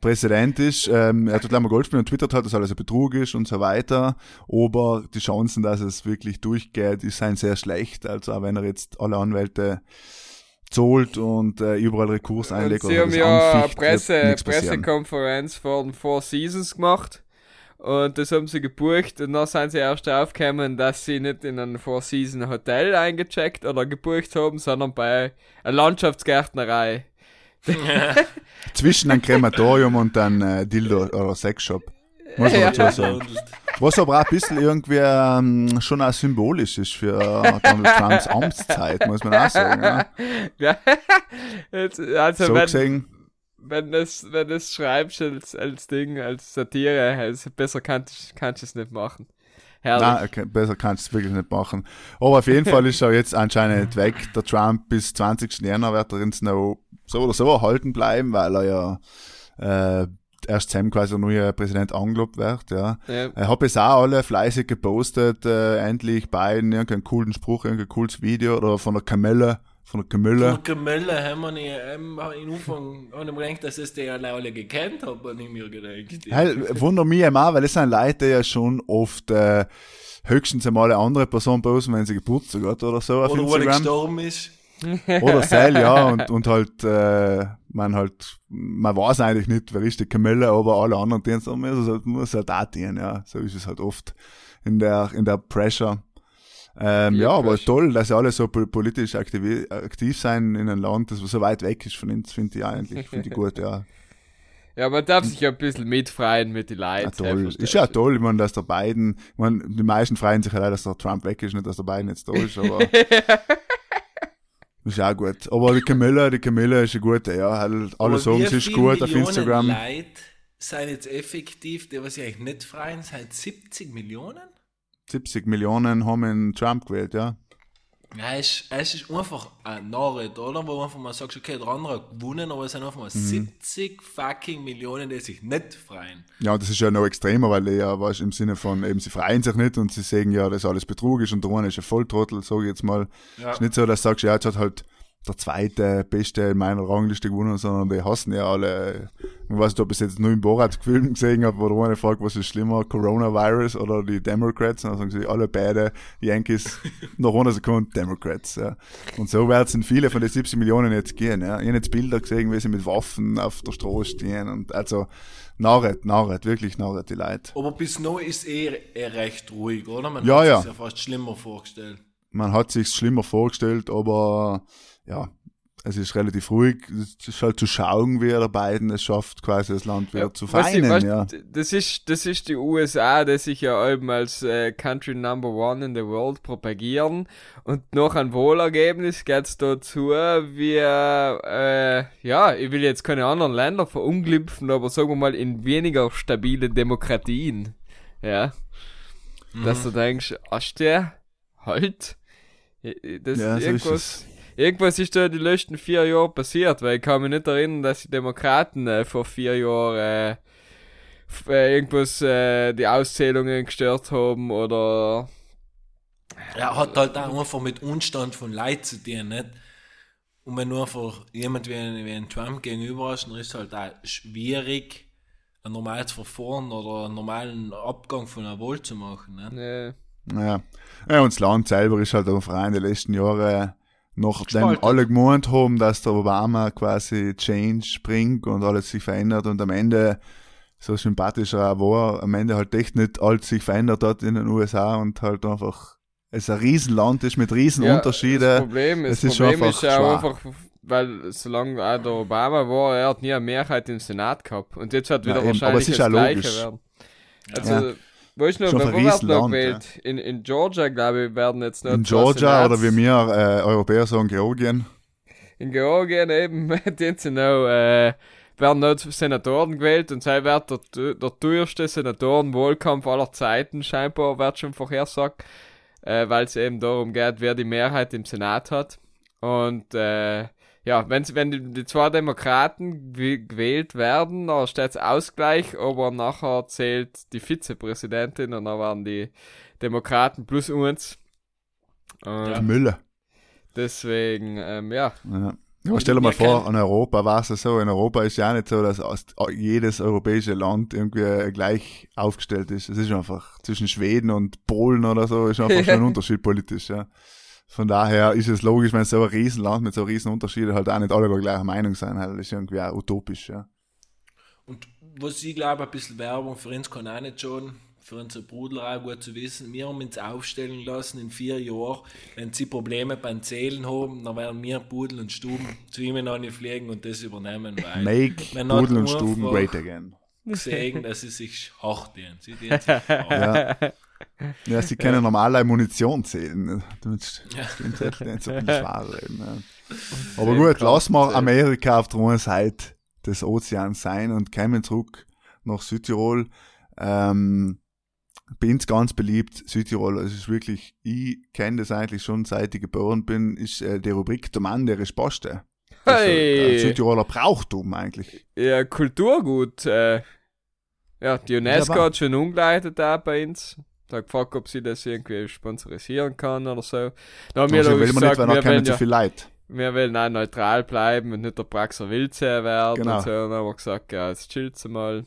Präsident ist. Ähm, er tut mal Golf spielen und twittert halt, dass alles ein Betrug ist und so weiter. Aber die Chancen, dass es wirklich durchgeht, die sind sehr schlecht. Also auch wenn er jetzt alle Anwälte zahlt und äh, überall Rekurs Und einlegt sie oder haben ja eine anficht, Presse, passieren. Pressekonferenz vor den Four Seasons gemacht. Und das haben sie gebucht und dann sind sie erst draufgekommen, dass sie nicht in ein Four Season Hotel eingecheckt oder gebucht haben, sondern bei einer Landschaftsgärtnerei. Zwischen einem Krematorium und einem äh, Dildo oder Sexshop. Muss man Ja. dazu sagen. Was aber auch ein bisschen irgendwie ähm, schon auch symbolisch ist für äh, Donald Trumps Amtszeit, muss man auch sagen. Ja. Ja. Jetzt, also So wenn, gesehen, wenn das, wenn das schreibst als, als Ding, als Satire, also besser kannst kannst du es nicht machen. Herrlich. Nein, okay, besser kannst du es wirklich nicht machen. Aber auf jeden Fall ist er jetzt anscheinend weg. Der Trump bis 20. Jänner wird er ins noch so oder so erhalten bleiben, weil er ja äh, erst Sam quasi der neue Präsident angelobt wird, ja. Ja. Ich habe es auch alle fleißig gepostet, äh, endlich beiden irgendeinen coolen Spruch, irgendein cooles Video oder von der Kamelle, von der Kamelle. Von Gemülle haben wir nicht, ähm, in Anfang an dem gedacht, dass es die ja alle gekannt haben, aber nicht mehr gedacht. Hey, wunder mich immer, weil es sind Leute, die ja schon oft äh, höchstens einmal eine andere Person posten, wenn sie Geburtstag hat oder so auf Oder wo er gestorben ist. Oder Sel, ja, und, und halt, äh, man halt, man weiß eigentlich nicht, wer ist die Kamelle, aber alle anderen dienen es, muss es halt, muss halt auch dienen, ja. So ist es halt oft in der, in der Pressure. Ähm, Ja, ja, aber toll, dass sie alle so po- politisch aktiv, aktiv sein in einem Land, das so weit weg ist von uns, finde ich eigentlich, finde ich gut, ja. Ja, man darf sich ein bisschen mitfreien mit den ja Leuten. toll. verstehst Ist ja toll, ich meine, dass der Biden, ich meine, die meisten freuen sich halt, dass der Trump weg ist, nicht, dass der Biden jetzt da ist, aber. ist auch gut. Aber die Camilla, die Camilla ist eine gute, ja. Alle Aber sagen, sie ist gut auf Instagram. Leute sind jetzt effektiv, die was sie eigentlich nicht freien, sind 70 Millionen? 70 Millionen haben in Trump gewählt, ja. Ja, es, es ist einfach ein Narret, oder? Wo einfach mal sagst, okay, der andere hat gewonnen, aber es sind einfach mal Mhm. 70 fucking Millionen, die sich nicht freien. Ja, und das ist ja noch extremer, weil ja, weißt, im Sinne von, eben, sie freuen sich nicht und sie sagen ja, das alles Betrug ist und der eine ist ein Volltrottel, sage ich jetzt mal. Ja. Ist nicht so, dass du sagst, ja, jetzt hat halt der zweite Beste in meiner Rangliste gewonnen, sondern die hassen ja alle. Ich weiß nicht, ob ich jetzt nur im Borat-Film gesehen habe, wo eine fragt, was ist schlimmer, Coronavirus oder die Democrats, und dann sagen sie alle beide Yankees nach einer Sekunde Democrats, ja. Und so werden es viele von den 70 Millionen jetzt gehen, ja. Ich habe jetzt Bilder gesehen, wie sie mit Waffen auf der Straße stehen und also, Narret, Narret, wirklich Narret, die Leute. Aber bis noch ist eh, eh recht ruhig, oder? Man Ja, hat ja. sich ja fast schlimmer vorgestellt. man hat sich's schlimmer vorgestellt, aber ja, es ist relativ ruhig. Es ist halt zu schauen, wie er der beiden es schafft, quasi das Land wieder zu was ich- vereinen. was- ja. Das ist, das ist die USA, die sich ja eben als äh, Country Number One in the World propagieren. Und nach einem Wohlergebnis geht's dazu, wie, äh, ja, ich will jetzt keine anderen Länder verunglimpfen, aber sagen wir mal in weniger stabile Demokratien. Ja. Dass du denkst, ach der, halt. Das Ja, so ist irgendwas, es. Irgendwas ist da die letzten vier Jahre passiert, weil ich kann mich nicht erinnern, dass die Demokraten äh, vor vier Jahren äh, äh, irgendwas äh, die Auszählungen gestört haben oder Er hat halt auch einfach mit Unstand von Leid zu tun, nicht? Und wenn du einfach jemand wie ein, wie ein Trump gegenüber hast, dann ist es halt auch schwierig, ein normales Verfahren oder einen normalen Abgang von einer Wahl zu machen. Nicht? äh, Ja. ja, und das Land selber ist halt einfach in den letzten Jahren, nachdem alle gemeint haben, dass der Obama quasi Change bringt und alles sich verändert und am Ende, so sympathisch er auch war, am Ende halt echt nicht alles sich verändert hat in den USA und halt einfach es ein Riesenland ist mit riesen ja, Das. Problem, das ist schon Problem ist ja auch einfach, weil solange auch der Obama war, er hat nie eine Mehrheit im Senat gehabt. Und jetzt wird Ja, wieder eben, aber wahrscheinlich es ist das ja Gleiche logisch. werden. Also, Ja. Noch, Schon wo wird noch gewählt? In, in Georgia, glaube ich, werden jetzt noch In Georgia oder wie wir äh, Europäer sagen, Georgien. in Georgien eben, den sie noch, äh, werden noch Senatoren gewählt und sei wird der, der teuerste Senatorenwahlkampf aller Zeiten, scheinbar wird schon vorhersagt, äh, weil es eben darum geht, wer die Mehrheit im Senat hat. Und äh, ja, wenn's, wenn die, die zwei Demokraten gew- gewählt werden, dann steht es Ausgleich, aber nachher zählt die Vizepräsidentin und dann werden die Demokraten plus uns. Und Ja. Müller. deswegen, ähm, ja, Ja. Aber stell dir mal vor, an Europa war es ja so. In Europa ist ja nicht so, dass jedes europäische Land irgendwie gleich aufgestellt ist. Es ist einfach zwischen Schweden und Polen oder so, ist einfach schon ein Unterschied politisch, ja. Von daher ist es logisch, wenn so ein Riesenland mit so riesen Unterschieden halt auch nicht alle der gleichen Meinung sein, halt, ist irgendwie auch utopisch, ja. Und was ich glaube, ein bisschen Werbung für uns kann auch nicht schaden. Für unsere Bruderei gut zu wissen. Wir haben uns aufstellen lassen in vier Jahren. Wenn sie Probleme beim Zählen haben, dann werden wir Pudel und Stuben zu ihnen fliegen und das übernehmen. Weil Make Pudel und Stuben great again. gesehen, dass sie sich hart. Sie dienen sich. Ja. Ja, sie können normale Munition zählen. Damit Ja. stimmt halt nicht so viel schwerer ja. Aber gut, lass mal. Amerika auf der einen Seite. des Ozeans sein und kämen zurück nach Südtirol. Ähm, bin's ganz beliebt, Südtirol, es ist wirklich, ich kenne das eigentlich schon seit ich geboren bin, ist äh, die Rubrik Der Mann, der ist Poste. Ist Hey. ein Südtiroler Brauchtum eigentlich. Ja, Kulturgut. Äh, ja, die UNESCO Wunderbar. hat schon umgeleitet da bei uns. Da gefragt, ob sie das irgendwie sponsorisieren kann oder so. Da haben wir Also will man nicht, gesagt, weil wir wollen, zu viel wir wollen auch neutral bleiben und nicht der Praxer Wildsee werden Genau. und so. Und dann haben wir gesagt, ja, jetzt chillt's mal.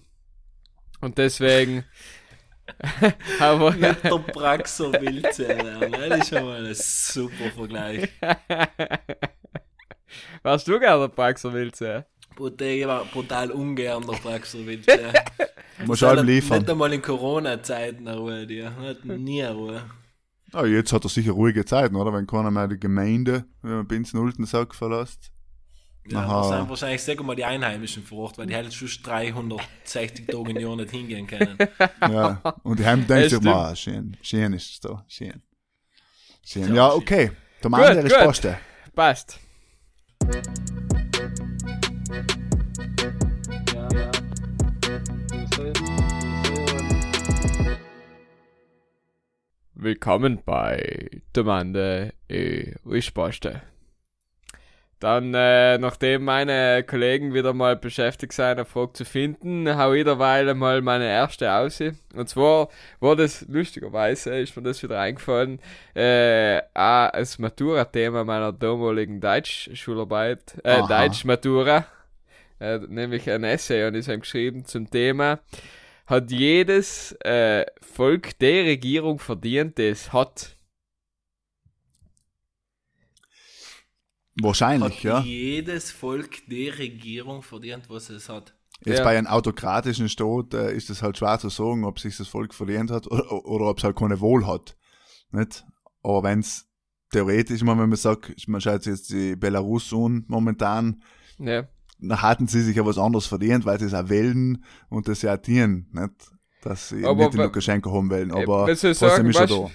Und deswegen haben wir, Mit der Praxer Wildzähler, ne? Das ist schon mal ein super Vergleich. Warst du gerne der Praxer Wildsee? Brutal, war brutal ungern der Praxer Wildzähler. Muss allem liefern. Nicht einmal in Corona-Zeiten Ruhe, die hatten nie Ruhe. Ah, jetzt hat er sicher ruhige Zeiten, oder? Wenn keiner mehr die Gemeinde, wenn man Binz Nultensack verlässt. Ja, Aha. das sind wahrscheinlich, sagen wir mal, die Einheimischen vor Ort, weil die hätten schon 360 Tage im Jahr nicht hingehen können. Ja, und die haben denkt sich mal, schön, schön ist es da, schön. Schön. Ja, Ja, okay. Der Mann, Gut, der ist gut. Poste. Passt. Willkommen bei Demande e Rischposte. Dann, äh, nachdem meine Kollegen wieder mal beschäftigt sind, eine Frage zu finden, hau ich derweil mal meine erste aus. Und zwar war das, lustigerweise, ist mir das wieder eingefallen, äh, als Matura-Thema meiner damaligen Deutschschularbeit, äh. Deutsch-Matura, äh, nämlich ein Essay und ich habe geschrieben zum Thema, hat jedes äh, Volk die Regierung verdient, die es hat. Wahrscheinlich, Hat ja. jedes Volk die Regierung verdient, was es hat. Jetzt Ja. bei einem autokratischen Staat äh, ist es halt schwer zu sagen, ob sich das Volk verdient hat oder, oder ob es halt keine Wohl hat. Nicht? Aber wenn es theoretisch, ich meine, wenn man sagt, man schaut sich jetzt die Belarus an momentan, Ja. Hatten sie sich ja was anderes verdient, weil sie es auch wählen und das ja auch dienen, nicht? Dass sie Aber nicht den Lukaschenko haben wollen, Äh, aber willst du trotzdem sagen, ist er weißt, da.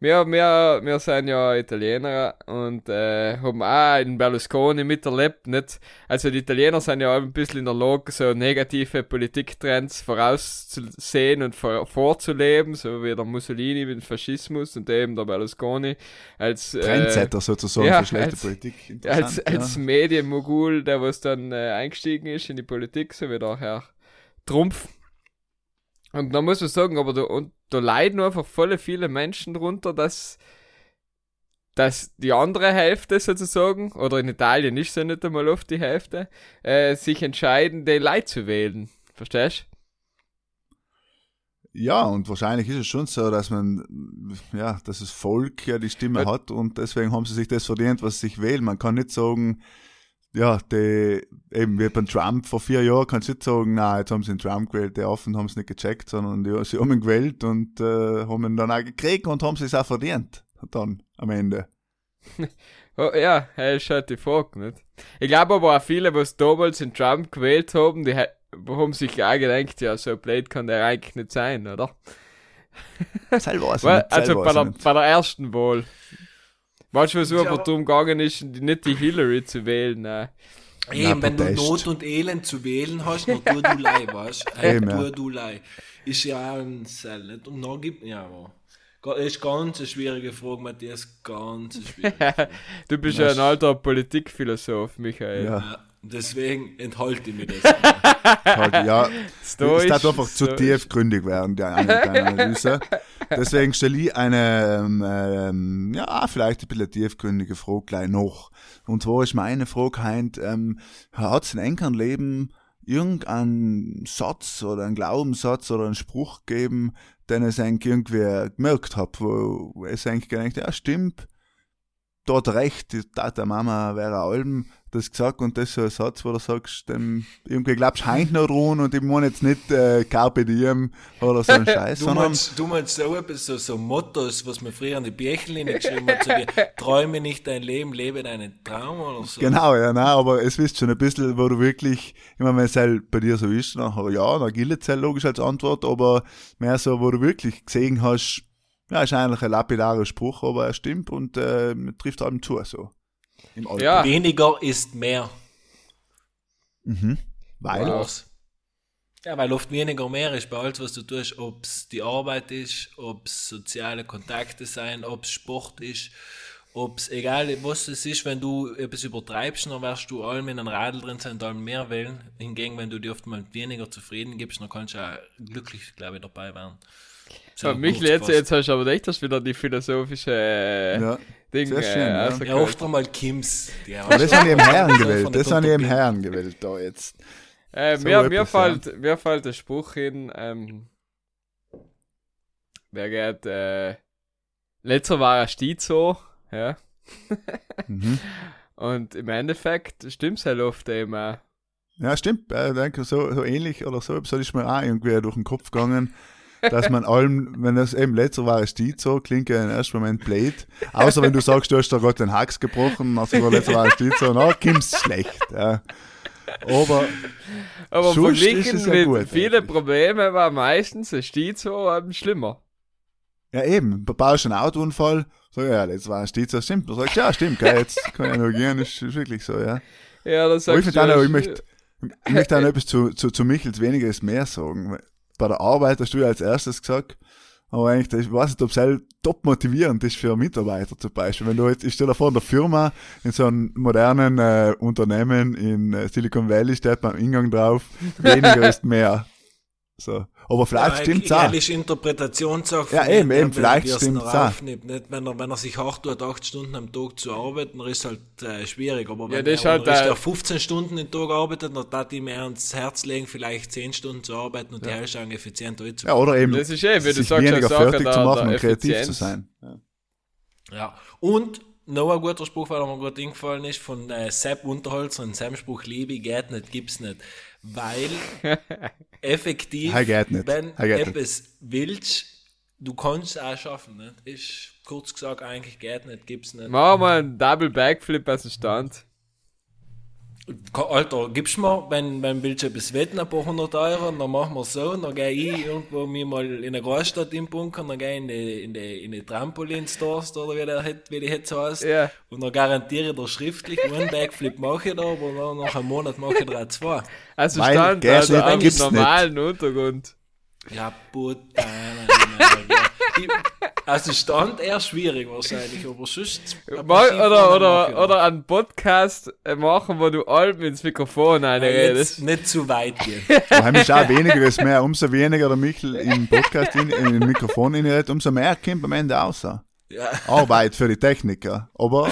Wir, wir, wir sind ja Italiener und äh, haben auch in Berlusconi miterlebt, nicht? Also die Italiener sind ja auch ein bisschen in der Lage, so negative Politiktrends vorauszusehen und vor, vorzuleben, so wie der Mussolini mit dem Faschismus und eben der Berlusconi als äh, Trendsetter sozusagen ja, für schlechte als- Politik. als, Interessant, als ja. Medienmogul, der was dann äh, eingestiegen ist in die Politik, so wie der Herr Trumpf. Und da muss man sagen, aber da, und da leiden einfach voll viele Menschen drunter, dass, dass die andere Hälfte sozusagen, oder in Italien ist es ja nicht einmal oft die Hälfte, äh, sich entscheiden, den Leid zu wählen. Verstehst Ja, und wahrscheinlich ist es schon so, dass man, ja, dass das Volk ja die Stimme Ja. hat und deswegen haben sie sich das verdient, was sie sich wählen. Man kann nicht sagen, ja, die, eben wie beim Trump vor vier Jahren, kannst du nicht sagen, na, jetzt haben sie den Trump gewählt, die Affen haben es nicht gecheckt, sondern die, sie haben ihn gewählt und äh, haben ihn dann auch gekriegt und haben es auch verdient. Dann am Ende. Oh, ja, das ist halt die Frage, nicht? Ich glaube aber auch viele, was damals den Trump gewählt haben, die haben sich auch gedacht, ja, so blöd kann der eigentlich nicht sein, oder? Selber Weil, nicht, also bei der, ich nicht. bei der ersten Wahl. Weißt du, was aber- darum gegangen ist, die- nicht die Hillary zu wählen, nein. Eben, wenn du. Not und Elend zu wählen hast, nur du du Lei, weißt du? Ja. Du Lei. Ist ja auch ein Sell, nicht? Und dann gibt, ja, aber. Ist ganz eine schwierige Frage, Matthias, ganz eine schwierige Frage. Du bist ja ein alter Politikphilosoph, Michael. Ja, ja, deswegen enthalte ich mich das. ja, Stoisch, es darf einfach zu tiefgründig werden, die Analyse. Deswegen stelle ich eine, ähm, ähm, ja, vielleicht ein bisschen tiefgründige Frage gleich noch. Und zwar ist meine Frage heint, ähm, hat es in Enkern Leben irgendeinen Satz oder einen Glaubenssatz oder einen Spruch gegeben, den es eigentlich irgendwie gemerkt hat, wo es eigentlich gedacht, ja, stimmt, da hat er recht, die Tata Mama wäre allem das gesagt und das ist so ein Satz, wo du sagst, dem, irgendwie glaubst du dran und ich meine jetzt nicht äh, Carpe Diem oder so ein Scheiß, Du sondern meinst, du meinst so etwas, so, so Mottos, was man früher an die Bärchenlinie geschrieben hat, so wie, träume nicht dein Leben, lebe deinen Traum oder so. Genau, ja, nein, aber es wisst schon ein bisschen, wo du wirklich, ich meine, wenn es halt bei dir so ist, nachher ja, dann gilt es halt logisch als Antwort, aber mehr so, wo du wirklich gesehen hast, ja, ist eigentlich ein lapidarer Spruch, aber er stimmt und äh, trifft allem zu, so. Ja, Weniger ist mehr. Mhm. Weil? Wow. Ja, weil oft weniger mehr ist bei alles, was du tust, ob es die Arbeit ist, ob es soziale Kontakte sein, ob es Sport ist, ob es egal was es ist, wenn du etwas übertreibst, dann wirst du allem in einem Radl drin sein und allem mehr wählen. Hingegen, wenn du dir oft mal weniger zufrieden gibst, dann kannst du auch glücklich, glaube ich, dabei werden. So, Michael, jetzt, jetzt hast du aber echt das wieder die philosophische äh, Ja. Ding Sehr schön, äh, ja. rausgeholt. Ja, oft einmal Kims. Das haben die im Herren gewählt. Das haben die im Utopie. Herren gewählt da jetzt. Äh, So mir, mir, ja. fällt, mir fällt der Spruch hin, ähm, der geht, äh, letzter war er Stizo, ja, Mhm. und im Endeffekt stimmt's halt oft eben auch. Ja, stimmt. Äh, denke, so, so ähnlich oder so, so ist mir auch irgendwie durch den Kopf gegangen, dass man allem, wenn das eben letzter war, ist die so, klingt ja im ersten Moment blöd. Außer wenn du sagst, du hast da gerade den Hax gebrochen, also war letzter war, ist die so, na, kommt's schlecht. Ja. Aber Aber verglichen ja mit gut, vielen. Problemen war meistens ein Stizo ähm, schlimmer. ja eben, du baust einen Autounfall, so ja, letzter war, die so, stimmt. Du sagst, ja, stimmt, geil, jetzt kann ich gehen, ist, wirklich so, ja. Ja, das Aber ich sagst finde auch, du, ich möchte, ich möchte auch noch etwas zu, zu, zu Michels weniger ist mehr sagen. Bei der Arbeit hast du ja als erstes gesagt, aber eigentlich, ich weiß nicht, ob es top motivierend ist für Mitarbeiter zum Beispiel. Wenn du jetzt, ich stelle vor, in der Firma, in so einem modernen äh, Unternehmen in äh, Silicon Valley steht beim Eingang drauf, weniger ist mehr. So. Aber vielleicht ja, stimmt's auch. Ehrlich Interpretationssache. Ja, eben, eben, der vielleicht stimmt's noch auch. wenn, er, wenn er sich hart tut, acht Stunden am Tag zu arbeiten, dann ist halt äh, schwierig. Aber wenn das ist er, halt, ist äh, der 15 Stunden den Tag arbeitet, dann darf ihm eher ans Herz legen, vielleicht 10 Stunden zu arbeiten und die Hälfte lang effizient Ja, durchzuführen. oder eben, Das ist eh, wie du sich sagst, weniger Sache fertig der- zu machen der und kreativ zu sein. Ja. Ja. Und noch ein guter Spruch, weil er mir gerade eingefallen ist, von äh, Sepp Unterholzer, und seinem Spruch Liebe geht nicht, gibt's nicht. Weil effektiv, wenn geht nicht. etwas willst, du kannst es auch schaffen. Nicht? Ist kurz gesagt eigentlich geht nicht, gibt's nicht. Machen wir einen Double Backflip aus dem Stand. Alter, gibst mir, wenn, wenn willst du etwas wetten, ein paar hundert Euro, dann machen wir so, dann gehe ich irgendwo mir mal in eine Großstadt im Bunker, dann gehe ich in die, in die, in die Trampolin-Stores, oder wie, der, wie die jetzt so heißt, Ja. und dann garantiere ich dir schriftlich, einen Backflip mache ich da, aber dann nach einem Monat mache ich drei, zwei. Also Weil Stand, Geld also nicht am normalen Untergrund. Ja, putain. Also Stand eher schwierig wahrscheinlich, aber sonst... Mal, oder, oder, oder einen Podcast äh, machen, wo du allem ins Mikrofon Ja, reinredest. jetzt nicht zu weit gehen. Daheim ist auch weniger ist mehr. Umso weniger der Michel im Podcast, in, in den Mikrofon inhält, umso mehr kommt am Ende raus. Ja. Arbeit für die Techniker. Aber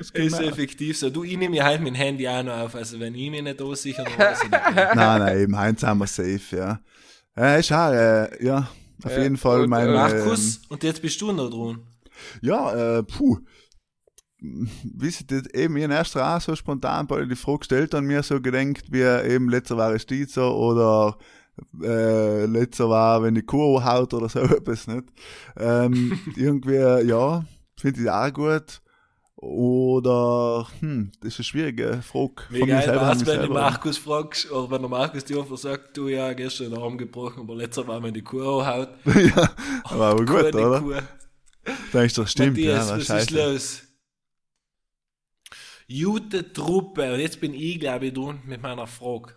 es kommt Ist mehr. effektiv so. Du, ich nehme ja halt mein Handy auch noch auf. Also, wenn ich mich nicht aussichere, dann weiß ich nicht mehr. Nein, nein, eben, Heinz sind wir safe, ja. Ja, ist auch, äh, ja, auf jeden Fall und, mein. äh, Markus, und jetzt bist du noch dran. Ja, äh, puh. Wisst ihr, das eben, ich habe erst auch so spontan bei die Frage gestellt an mir so gedenkt, wie eben letzter war Stizer oder äh, letzter war, wenn die Kuh haut oder so etwas, nicht? Ähm, irgendwie, ja, finde ich auch gut. Oder, hm, das ist eine schwierige Frage. Wie Von mir geil selber war's, wenn du. Markus fragst, oder wenn der Markus dir einfach sagt, du, ja, gestern den Arm gebrochen, aber letzter war, wenn die Kuh haut. ja, aber, aber Kuh, gut, oder? Kuh. Da ist doch stimmt, Matthias, ja, war was ist scheiße. los? Gute Truppe, und jetzt bin ich, glaube ich, dran mit meiner Frage.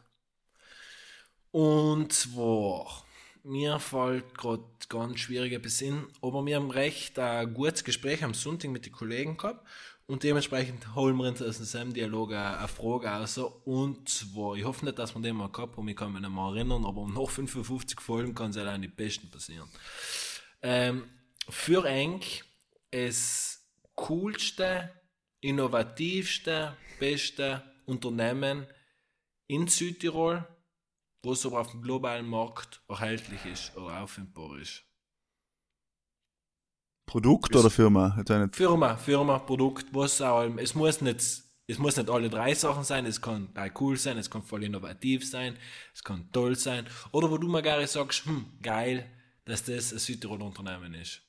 Und zwar, mir fällt gerade ganz schwierige Besinn, aber wir haben recht ein gutes Gespräch am Sonntag mit den Kollegen gehabt und dementsprechend holen wir uns aus dem Dialog eine, Frage raus. Und zwar, ich hoffe nicht, dass wir den mal gehabt haben, ich kann mich nicht mehr erinnern, aber nach 55 Folgen kann es allein die Besten passieren. Ähm, für eng das coolste, innovativste, beste Unternehmen in Südtirol, was aber auf dem globalen Markt erhältlich ist oder auffindbar ist. Produkt oder Firma? Nicht. Firma, Firma, Produkt, was auch immer. Es muss nicht, es muss nicht alle drei Sachen sein, es kann cool sein, es kann voll innovativ sein, es kann toll sein. Oder wo du mal gerne sagst, hm, geil, dass das ein Südtiroler Unternehmen ist.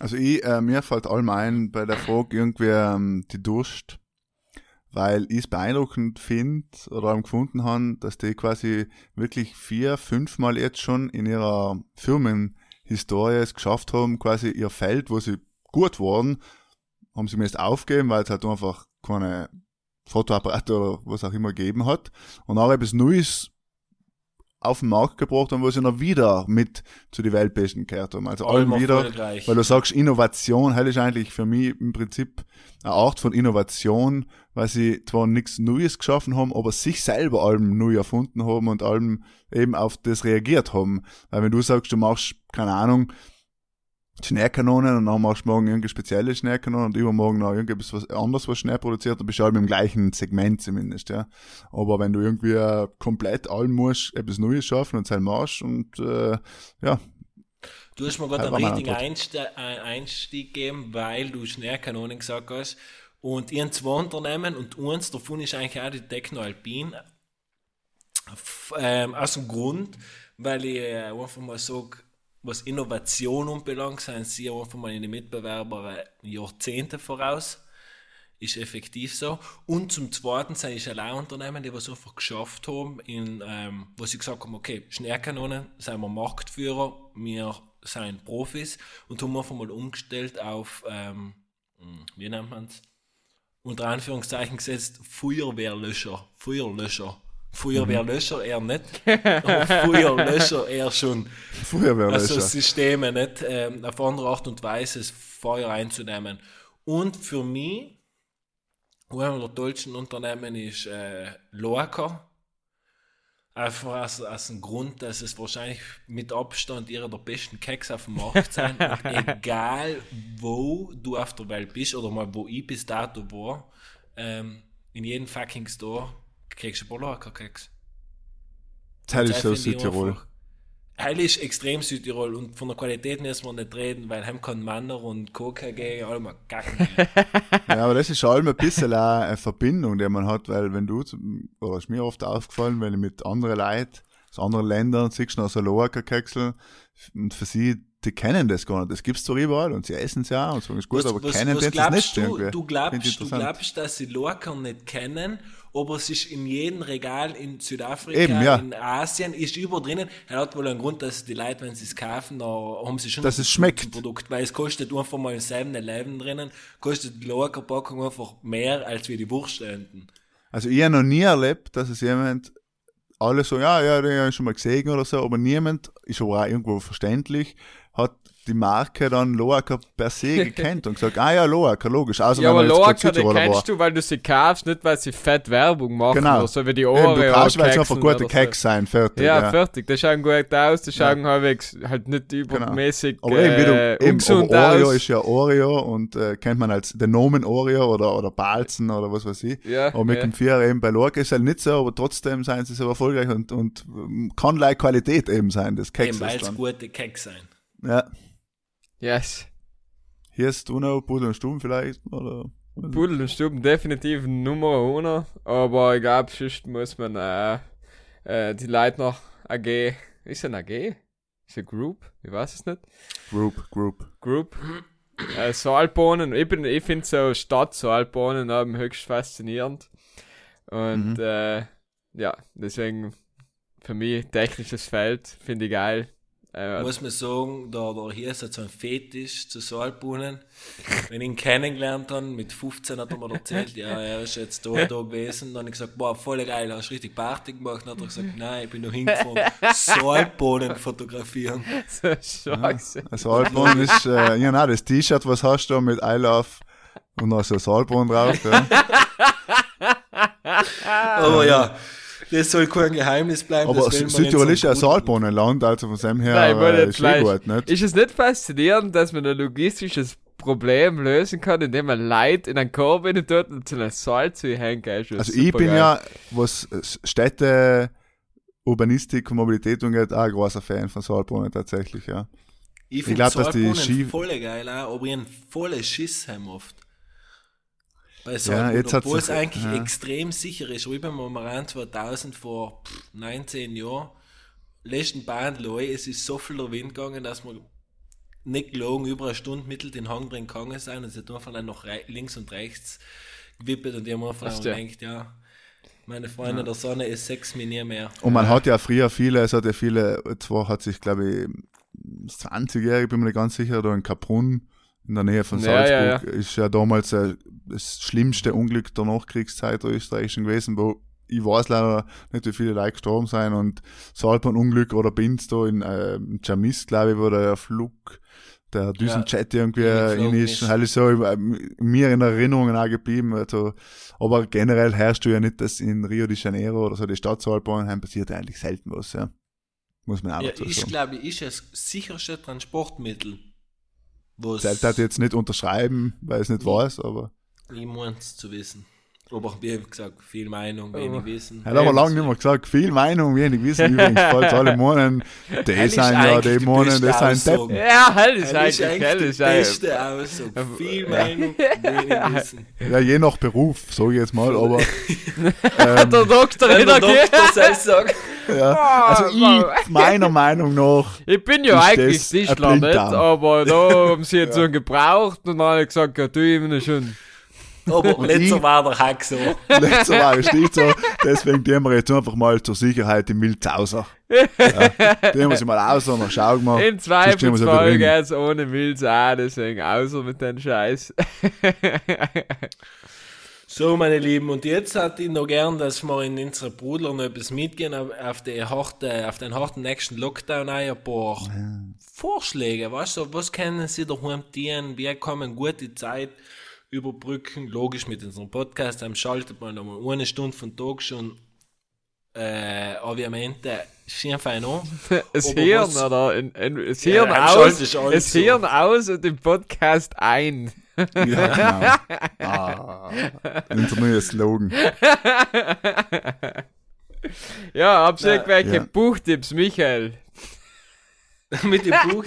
Also ich, äh, mir fällt allem ein bei der Frage irgendwie ähm, die Durst, weil ich es beeindruckend finde oder haben gefunden habe, dass die quasi wirklich vier, fünfmal jetzt schon in ihrer Firmenhistorie es geschafft haben, quasi ihr Feld, wo sie gut waren, haben sie mir jetzt aufgegeben, weil es halt einfach keine Fotoapparat oder was auch immer gegeben hat. Und auch etwas Neues auf den Markt gebracht haben, was sie noch wieder mit zu den Weltbesten gehört haben. Also allem wieder, weil du sagst, Innovation, hell ist eigentlich für mich im Prinzip eine Art von Innovation, weil sie zwar nichts Neues geschaffen haben, aber sich selber allem neu erfunden haben und allem eben auf das reagiert haben. Weil wenn du sagst, du machst, keine Ahnung, Schneekanonen und dann machst du morgen irgendeine spezielle Schneekanonen und übermorgen noch irgendwas was anderes, was schnell produziert, dann bist du halt im gleichen Segment zumindest, ja. Aber wenn du irgendwie äh, komplett allem musst, etwas Neues schaffen und sein machst und äh, ja, Du hast mir gerade Ja, einen richtigen. Einste einen Einstieg gegeben, weil du Schneekanonen gesagt hast. Und habe zwei Unternehmen und eins davon ist eigentlich auch die Techno Alpin. F- Ähm, aus dem Grund, weil ich äh, einfach mal sage, was Innovation anbelangt, sind sie einfach mal in den Mitbewerber äh, Jahrzehnte voraus. Ist effektiv so. Und zum Zweiten sind es allein Unternehmen, die was einfach geschafft haben, in, ähm, wo sie gesagt haben, okay, Schneekanonen, sind wir Marktführer, wir sind Profis und haben einfach mal umgestellt auf, ähm, hm, wie nennt man es? Unter Anführungszeichen gesetzt, Feuerwehrlöscher. Feuerlöscher. Feuerwehrlöscher eher nicht, Feuerlöscher eher schon. Feuerwehrlöscher. Also Systeme, nicht ähm, auf andere Art und Weise das Feuer einzunehmen. Und für mich, einer der tollsten Unternehmen ist äh, Loacker. Einfach aus, aus dem Grund, dass es wahrscheinlich mit Abstand ihrer der besten Keks auf dem Markt sind. Egal, wo du auf der Welt bist oder mal wo ich bis dato war, ähm, in jedem fucking Store kriegst du Loacker-Keks. das ist so Südtirol. einfach- Heil ist extrem Südtirol und von der Qualität müssen wir nicht reden, weil heim kann Manner und Coca gehen, alle mal gacken. Ja, aber das ist schon ein bisschen eine Verbindung, die man hat, weil wenn du, oder ist mir oft aufgefallen, wenn ich mit anderen Leuten aus anderen Ländern siehst du noch so Loaker-Keksel und für sie, die kennen das gar nicht. Das gibt's zwar überall und sie essen es ja und so ist gut, aber kennen was das nicht du? irgendwie. Du glaubst, du glaubst, dass sie Loacker nicht kennen, aber es ist in jedem Regal in Südafrika, Eben, ja. in Asien, ist über drinnen. Er hat wohl einen Grund, dass die Leute, wenn sie es kaufen, dann haben sie schon Dass das es schmeckt. Produkt, weil es kostet einfach mal im selben Leben drinnen, kostet die Loacker-Packung einfach mehr als wie die Wurstenden. Also ich habe noch nie erlebt, dass es jemand, alle so, ja, ja, den habe ich schon mal gesehen oder so, aber niemand, ist aber auch irgendwo verständlich, die Marke dann Loaker per se gekannt und gesagt, ah ja, Loaker, logisch. Also Ja, aber Loacker, die kennst du, weil du sie kaufst, nicht weil sie fett Werbung machen Genau. oder so wie die Eben, Oreo. du kaufst, weil es einfach gute oder so. Keks sein, fertig. Ja, fertig. Die schauen gut aus, die schauen halbwegs halt nicht Genau. übermäßig Aber eben, wie du, äh, eben, ungesund aber Oreo aus. ist ja Oreo und äh, kennt man als den Nomen Oreo oder, oder Balzen oder was weiß ich. Ja, aber mit ja. dem Vierer eben bei Lorca ist halt nicht so, aber trotzdem seien sie so erfolgreich und, und ähm, kann like Qualität eben sein, das Keks Eben, weil es gute Keks sind. Ja. Yes. Hier ist du noch Pudel und Stuben vielleicht, oder? Pudel und Stuben definitiv Nummer 1, aber ich glaube, sonst muss man äh, äh, die Leute noch AG. Ist ein AG? Ist ein Group? Ich weiß es nicht. Group, Group. Group. äh, Saalbohnen. Ich, bin- ich finde so Stadt-Saalbohnen haben höchst faszinierend. Und Mhm. äh, ja, deswegen für mich technisches Feld finde ich geil. Äh, muss man sagen, da, da hier ist so ein Fetisch zu Saalbuhnen. Wenn ich ihn kennengelernt habe, mit 15 hat er mir erzählt, ja, er ist jetzt da, da gewesen. Dann habe ich gesagt, boah, voll geil, hast du richtig Party gemacht? Dann hat er gesagt, nein, ich bin noch hingefahren, Saalbohnen fotografieren. so scheiße. Also Saalborn ist, äh, ja, nein, das T-Shirt, was hast du mit I love und noch so Saalborn drauf, ja. Aber ja, das soll kein Geheimnis bleiben. Aber Südtirol ist ja ein so Saalbohnenland, also von dem her Nein, äh, ist gleich. gut, nicht? Ist es nicht faszinierend, dass man ein logistisches Problem lösen kann, indem man Leute in einen Korb rein tut und zu einer Salz hängen Also ich bin supergeil. ja, was äh, Städte, Urbanistik und Mobilität angeht, auch ein großer Fan von Saalbohnen tatsächlich, ja. Ich Ich finde glaub, dass die Saalbohnen voll geil auch, aber ich einen vollen Schiss haben oft. Bei Ja, jetzt hat's obwohl es eigentlich ja. extrem sicher ist. Ich bin mal Maran 2000 vor pff, 19 Jahren, letzten Bahn loi, es ist so viel der Wind gegangen, dass wir nicht gelogen über eine Stunde mittel den Hang drin gegangen sein und es hat einfach dann noch links und rechts gewippelt und ich habe mir einfach du? gedacht, ja, meine Freunde der Sonne ist sechs mir nie mehr. Und man hat ja früher viele, es hat ja viele, zwar hat sich, glaube ich, das 20-Jährige, bin mir nicht ganz sicher, da in Kaprun in der Nähe von Ja, Salzburg. ja, Ist ja damals äh, das schlimmste Unglück der Nachkriegszeit der österreichischen gewesen, wo ich weiß leider nicht, wie viele Leute gestorben sind und Salzburg-Unglück oder Binz da in äh, Jamis, glaube ich, wo der Flug, der Düsenjet irgendwie äh, in ist, ist. halt ist so äh, mir in Erinnerungen auch geblieben. Also, aber generell herrscht du ja nicht, dass in Rio de Janeiro oder so die Stadt Salzburg passiert eigentlich selten was, ja. Muss man auch Ja, dazu ich sagen. glaube, ist das sicherste Transportmittel. Was Das hat jetzt nicht unterschreiben, weil es nicht weiß, aber. ich muss zu wissen. Aber wie gesagt, viel Meinung, wenig Oh. Wissen. Hat aber lange nicht mehr gesagt, viel Meinung, wenig Wissen übrigens, falls alle meinen, die sind ja, die die meinen, das sind. Deppen. Ja, hell ist Das ist eigentlich, hell ist eigentlich. beste Aussage. Viel Meinung, wenig Wissen. Ja, je nach Beruf, sage ich jetzt mal, aber, Der Doktor Wenn der. Doktor selbst sagt, ja, also ich, meiner Meinung nach, Ich bin ja eigentlich Tischler nicht, aber da haben sie jetzt so einen gebraucht und dann habe ich gesagt, ja, tu ihm schon. Aber letzter ich- war der Hack so. letzter war es nicht so, deswegen gehen wir jetzt einfach mal zur Sicherheit im Milz außer. Ja, den muss ich mal außer, dann schauen wir. In wir so Zweifelsfall drin. geht's ohne Milz auch, deswegen außer mit den Scheiß. So, meine Lieben, und jetzt hätte ich noch gern, dass wir in unsere Brudler noch etwas mitgehen auf, die harte, auf den harten nächsten Lockdown ein paar Vorschläge, weißt du, was können Sie daheim tun, wie man gute Zeit überbrücken, logisch mit unserem Podcast, dann schaltet man nochmal eine Stunde von Tag schon, äh, obviamente, schön fein an. Es Hirn, was- oder? In, in, es Ja, Hirn dann aus, es so. Hirn aus und den Podcast ein. Ja, genau. Ah, unser neuer Slogan. Ja, hab's Na, irgendwelche ja. Buchtipps, Michael. mit dem Buch.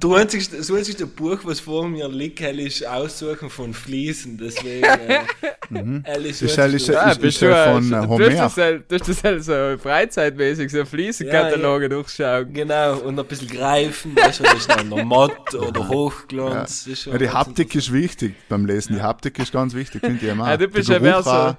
Du einzigste, das Buch, was vor mir liegt, ist Aussuchen von Fliesen. Deswegen, äh, ehrlich, Ist halt- ist halt- Ja, ist- bist ja du, von, äh, Homer. das, halt- du hast das halt so freizeitmäßig, so Fliesenkataloge durchschauen. Genau, und ein bisschen greifen, weißt du, das ist dann noch matt oder Hochglanz. ist schon Ja, die Haptik ist wichtig beim Lesen. Die Haptik ist ganz wichtig, finde ich immer. Ja, du bist Der ja mehr so.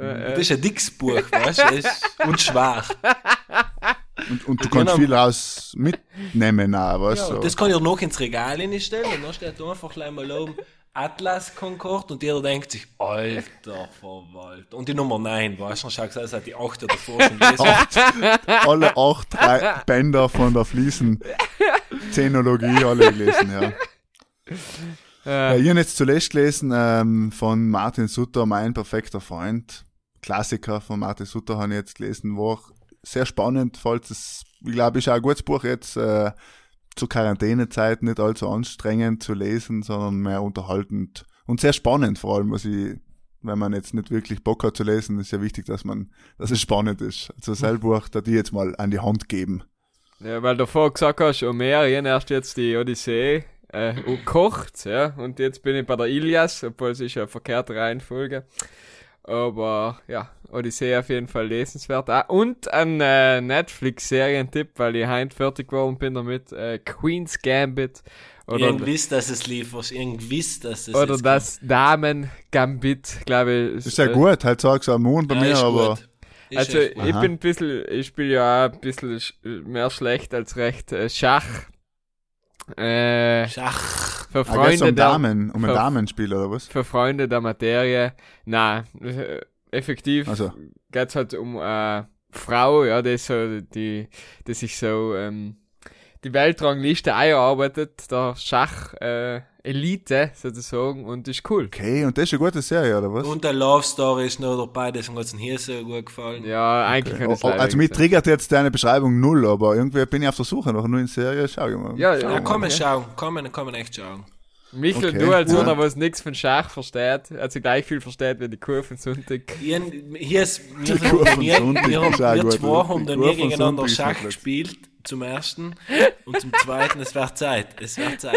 Äh, Das ist ein dickes Buch, weißt du, ist- und schwer. Und, und du kannst Genau. viel raus mitnehmen auch, weißt Ja, du. das kann ich noch ins Regal stellen und dann steht da einfach gleich mal oben Atlas Concord und jeder denkt sich, alter Verwalt. Und die Nummer 9, weißt du, du aus, hat die 8 oder davor schon gelesen. alle acht drei Bänder von der Fliesen Zenologie alle gelesen, ja. Ja, äh, ich habe jetzt zuletzt gelesen ähm, von Martin Sutter, mein perfekter Freund. Klassiker von Martin Sutter habe ich jetzt gelesen, war sehr spannend, falls es, ich glaube, ist auch ein gutes Buch jetzt äh, zur Quarantänezeit, nicht allzu anstrengend zu lesen, sondern mehr unterhaltend und sehr spannend vor allem, was ich, wenn man jetzt nicht wirklich Bock hat zu lesen, ist ja wichtig, dass man, dass es spannend ist. Also sein Buch, da die jetzt mal an die Hand geben. ja, weil du vorher gesagt hast, Omer, ich hab erst jetzt die Odyssee äh, gekocht, ja, und jetzt bin ich bei der Ilias, obwohl es ist ja eine verkehrte Reihenfolge. Aber ja, Odyssee auf jeden Fall lesenswert. Ah, und ein äh, Netflix-Serientipp, weil ich heint fertig geworden bin damit. Äh, Queen's Gambit. Oder, Irgendwie wisst, dass es lieferst, irgendwie wisst, dass es oder das Damen Gambit, glaube ich. Ist ja äh, gut, halt sag's am Mond bei kommt. mir, aber Also ich Aha. bin ein bisschen, ich spiele ja auch ein bisschen sch- mehr schlecht als recht äh, Schach. Äh, Schach. für Ah, Freunde um der, Damen, um ein Damenspiel oder was? für Freunde der Materie. Na, äh, effektiv Also. geht's halt um äh, Frau, ja, die ist so, die, die sich so ähm, die Weltrangliste einarbeitet, der Schach äh, Elite sozusagen und ist cool. Okay, und das ist eine gute Serie, oder was? Und der Love Story ist noch dabei, das hat uns hier so gut gefallen. Ja, eigentlich kann Oh, oh, also mich triggert jetzt deine Beschreibung null, aber irgendwie bin ich auf der Suche nach einer neuen Serie, schau ich mal. Ja, Ja, ja, man okay. schauen, kann man echt schauen. Michel, Okay, du als ja. einer, was nichts von Schach versteht, also gleich viel versteht wie die Kurven Sonntag. Hier, hier ist, wir, Die Kurve von wir, Sonntag wir, wir gut, zwei haben Die da Kurve nie gegeneinander Schach gespielt, zum ersten. Und zum zweiten, es wird Zeit. Es wird Zeit.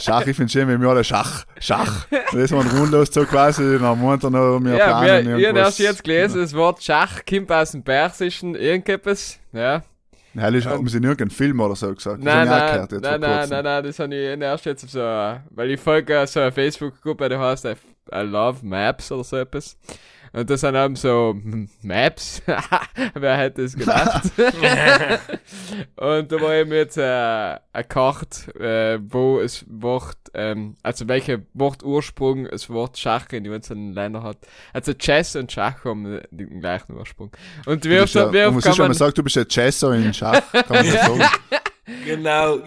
Schach, ich finde schön, wenn wir alle Schach, Schach. Das ist man rundlos so quasi, dann er noch, wir Ja, wir, planen ich habe irgendwas. erst jetzt gelesen, das Wort Schach kommt aus dem Persischen, irgendetwas, ja. Ja, das haben sie in irgendeinem Film oder so gesagt. Das Nein, nein, gehört jetzt nein, nein, nein, nein, das habe ich erst jetzt auf so, weil ich folge so eine Facebook-Gruppe, die heißt I love maps oder so etwas. Und das sind eben so Maps. Wer hätte es gedacht? und da war eben jetzt äh, eine Karte, äh, wo es Wort, ähm, also welche Wortursprung das Wort Schach in den einzelnen Ländern hat. Also Chess und Schach haben den gleichen Ursprung. Und Du wie oft, ja, wie oft kann schon mal man, sagen, du bist ein Chesser in Schach, kann man das sagen. Genau.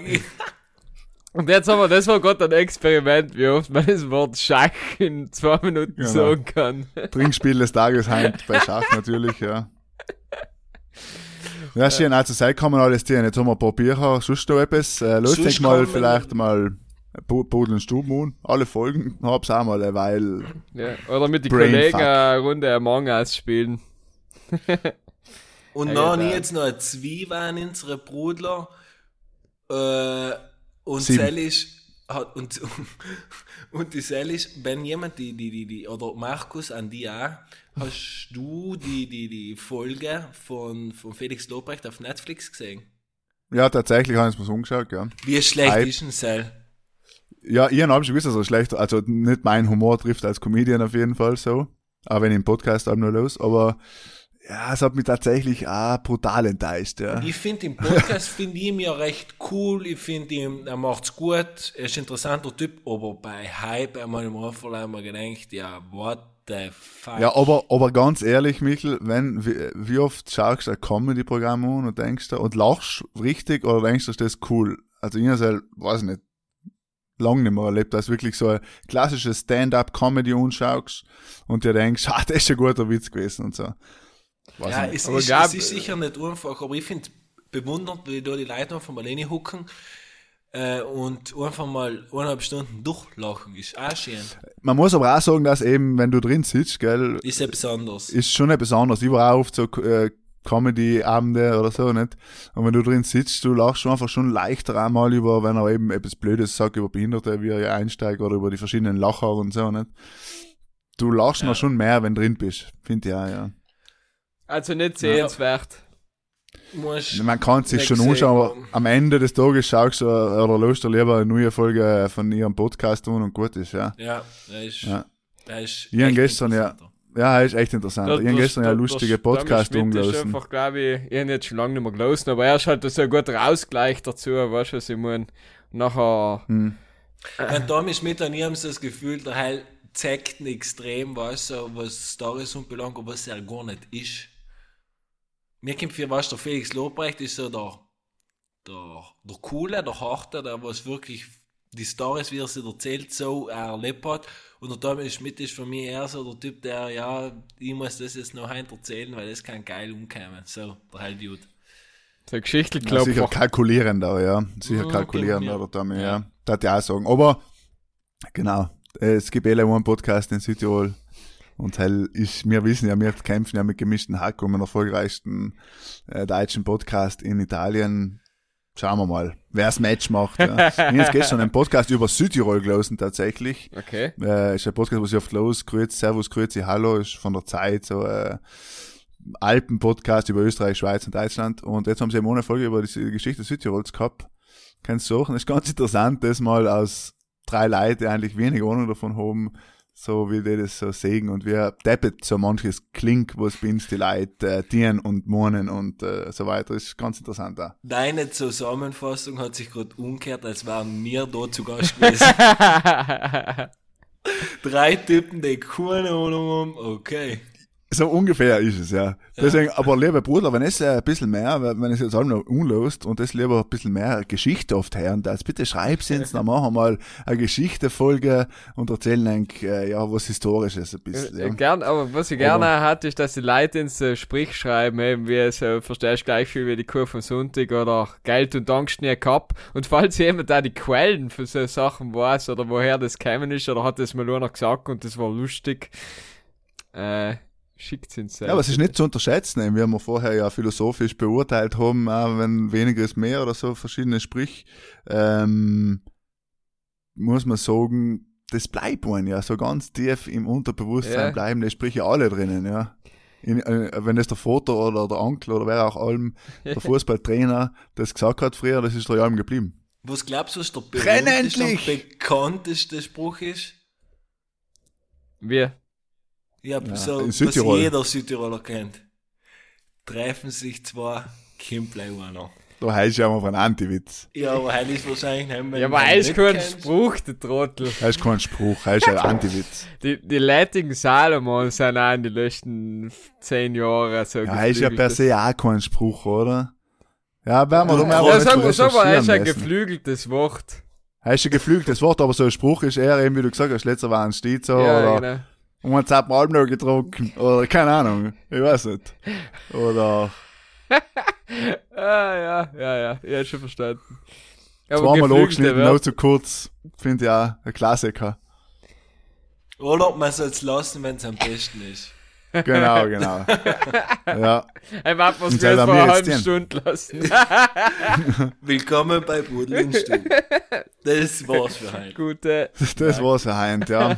Und jetzt haben wir, das war gerade ein Experiment, wie oft man das Wort Schach in zwei Minuten Genau. sagen kann. Trinkspiel des Tages heint bei Schach natürlich, ja. Ja, schön, also sei kann man alles tun. Jetzt haben wir ein paar Bücher, sonst noch etwas. Äh, los, denk mal vielleicht mal Bu- Pudel und Stuben alle Folgen. Hab's auch mal, weil Ja. Oder mit den Kollegen eine Runde Among Us spielen. Und dann jetzt noch ein Zwiebeln in unsere Brudler. Äh, und Sieben. Sel ist, hat, und, und die Sel ist, wenn jemand die, die, die, die, oder Markus an die auch, hast du die, die, die Folge von, von Felix Lobrecht auf Netflix gesehen? ja, tatsächlich haben wir es mir angeschaut, ja. Wie schlecht Hype. ist ein Sel? Ja, ich habe schon gewusst, dass er schlecht, also nicht mein Humor trifft als Comedian auf jeden Fall so. Auch wenn ich im Podcast auch nur los, aber ja, es hat mich tatsächlich auch brutal enttäuscht, ja. Ich finde den Podcast finde ich mir recht cool. Ich finde ihn, er macht's gut. Er ist ein interessanter Typ, aber bei Hype einmal im haben wir gedacht, ja, what the fuck. Ja, aber, aber ganz ehrlich, Michel, wenn, wie, wie oft schaust du ein Comedy-Programm an und denkst du, und lachst richtig oder denkst du, das ist cool? Also, ich weiß nicht, lang nicht mehr erlebt, dass du wirklich so ein klassisches Stand-up-Comedy anschaust und dir denkst, ah, das ist ein guter Witz gewesen und so. Weiß ja, es ist, glaub- es ist sicher nicht einfach, aber ich finde bewundernd, wie da die Leute einfach mal alleine hucken äh, und einfach mal eineinhalb Stunden durchlachen. Ist auch schön. Man muss aber auch sagen, dass eben, wenn du drin sitzt, gell, Ist etwas anderes. ist schon etwas anderes. Ich war auch oft so äh, Comedy-Abende oder so, nicht? Und wenn du drin sitzt, du lachst schon einfach schon leichter einmal über, wenn er eben etwas Blödes sagt über Behinderte, wie er einsteigt oder über die verschiedenen Lacher und so, nicht? Du lachst Ja. noch schon mehr, wenn du drin bist. Finde ich auch, ja. Also nicht sehenswert. Musst Man kann es sich schon gesehen anschauen, aber haben. am Ende des Tages schaust du äh, oder lässt du lieber eine neue Folge von ihrem Podcast tun und gut ist, ja. ja, er ist, Ja. er ist Ich gestern ja-. Ja, ist echt interessant. ich habe gestern ja eine lustige Podcast ist umgelassen. einfach, glaube ich, ich habe jetzt schon lange nicht mehr gelesen, aber er ist halt so ein guter Ausgleich dazu, weißt du, was ich meine. Nachher, Hm. Wenn Tommy Schmidt an ihm so das Gefühl, der Heil zeigt extrem, weißt du, was Stories anbelangt, aber was er gar nicht ist. Mir kommt für, weißt du, der Felix Lobrecht ist so der, der, der Coole, der Harte, der was wirklich die Stories, wie er sie erzählt, so erlebt hat. Und der Tommy Schmidt ist für mich eher so der Typ, der, ja, ich muss das jetzt noch heim erzählen, weil das kann geil umkommen. So, der Heil Dude. so ein Ja, Geschichtelklopfer. sicher kalkulierender, ja. Sicher Mhm, kalkulierender, oder Tommy, ja. ja. Das ich auch sagen. Aber, genau, es gibt eh einen Podcast in Südtirol. Und hell ist, wir wissen ja, wir kämpfen ja mit gemischten Hack um den erfolgreichsten äh, deutschen Podcast in Italien. Schauen wir mal, wer das Match macht. Ja. ich habe gestern einen Podcast über Südtirol gelesen, tatsächlich. Okay. Äh, ist ein Podcast, was ich oft los, Grüezi, Servus, Grüezi, Hallo, ist von der Zeit, so, äh, Alpen-Podcast über Österreich, Schweiz und Deutschland. Und jetzt haben sie eben eine Folge über die Geschichte Südtirols gehabt. Kannst du suchen. Das ist ganz interessant, das mal aus drei Leuten, die eigentlich wenig Ahnung davon haben, so wie die das so sehen und wie deppet so manches klingt, was bei uns die Leute äh, dienen und mohnen und äh, so weiter. Ist ganz interessant auch. Deine Zusammenfassung hat sich gerade umgekehrt, als wären wir da zu Gast gewesen. Drei Typen, die keine Ahnung haben, okay. So ungefähr ist es, ja. Deswegen, aber lieber Bruder, wenn es äh, ein bisschen mehr, wenn wenn es jetzt allem noch unlost und das lieber ein bisschen mehr Geschichte oft hören, das bitte schreib's uns, dann machen wir mal eine Geschichte-Folge und erzählen eigentlich, äh, ja, was Historisches ein bisschen, Ja. ja. Gern, aber was ich gerne hatte, ist, dass die Leute ins äh, Sprich schreiben, eben wie es, äh, verstehst gleich viel wie die Kur vom Sonntag oder Geld und Angst nie gehabt. Und falls jemand da die Quellen für so Sachen weiß oder woher das gekommen ist oder hat das mal nur noch gesagt und das war lustig, äh, schickt ins Ja, aber es ist nicht zu unterschätzen, eben, wie wir vorher ja philosophisch beurteilt haben, auch wenn weniger ist mehr oder so, verschiedene Sprich, ähm, muss man sagen, das bleibt einem ja so ganz tief im Unterbewusstsein Ja. bleiben die Sprüche alle drinnen, ja. In, äh, wenn das der Vater oder der Onkel oder wer auch allem, der Fußballtrainer, das gesagt hat früher, das ist der allem geblieben. Was glaubst du, was der bekannteste Spruch ist? Wie? Ja, Ja, so, in was jeder Südtiroler kennt. Treffen sich zwei, kommt gleich einer. Da heißt ja immer von Antiwitz. Ja, aber heute ist wahrscheinlich nicht mehr. Ja, aber er ist kein Spruch, der Trottel. Ist kein Spruch, das ist ein Antiwitz. Die, die Leitigen Salomon sind auch in den letzten zehn Jahren so Ja, ist ja per se auch kein Spruch, oder? Ja, werden wir mal Ja, aber sag mal, nicht sag mal, er ist ein geflügeltes Wort. Das ist ein geflügeltes Wort, aber so ein Spruch ist eher eben, wie du gesagt hast, letzter war ein Stizo ja, oder genau. Und man hat mal noch getrunken oder keine Ahnung, ich weiß nicht. Oder Ah, ja, ja, ja, ich hab schon verstanden. Zweimal angeschnitten, noch zu kurz, finde ich auch ein Klassiker. Oder man soll es lassen, wenn es am besten ist. Genau, genau. ja, Ey, warte, was wir er vor einer halben? Stunde lassen. Willkommen bei Budel und Stuhl. Das war's für heute. Gute. das war's für heute, ja.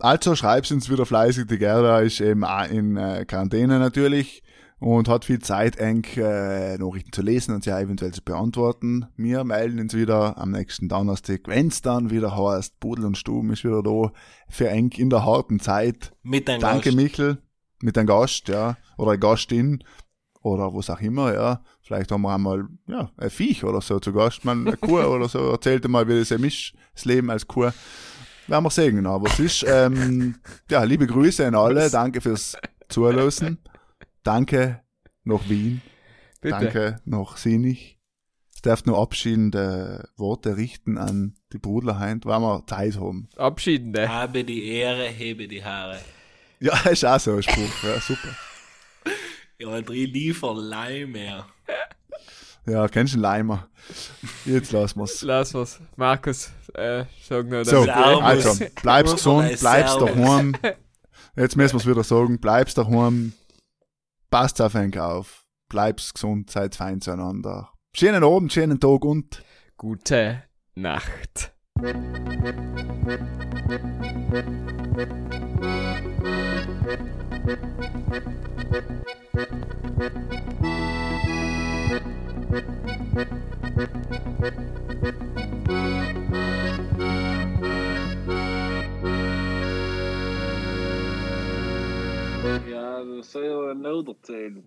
Also schreibst uns wieder fleißig, die Gerda ist eben auch in äh, Quarantäne natürlich und hat viel Zeit, eng äh, Nachrichten zu lesen und sie auch eventuell zu beantworten. Wir melden uns wieder am nächsten Donnerstag, wenn's dann wieder heißt, Pudel und Stuben ist wieder da für eng in der harten Zeit. Mit einem Danke, Gast. Michel, mit einem Gast, ja, oder eine Gastin oder was auch immer, ja. Vielleicht haben wir einmal, ja, ein Viech oder so zu Gast, man, eine Kuh oder so, erzählt mal, wie das ist, das Leben als Kuh. Werden wir sehen, genau. Was ist, ähm, ja, liebe Grüße an alle, danke fürs Zuhören. Danke nach Wien, Bitte. danke nach Sinich. Es darf nur abschiedende Worte richten an die Brudlerheim, weil wir Zeit haben. Abschiedende. Habe die Ehre, hebe die Haare. Ja, ist auch so ein Spruch, ja, super. Ja, drei liefer Leih mehr. Ja, kennst du einen Leimer? Jetzt lassen wir's. Lass was. Markus, äh, sag nur So, also, bleibst gesund, bleibst daheim. Jetzt müssen wir's wieder sagen, bleibst daheim, passt auf einen auf, bleibst gesund, seid fein zueinander. Schönen Abend, schönen Tag und Gute Nacht. Ja, dat Ja, du en nodertid.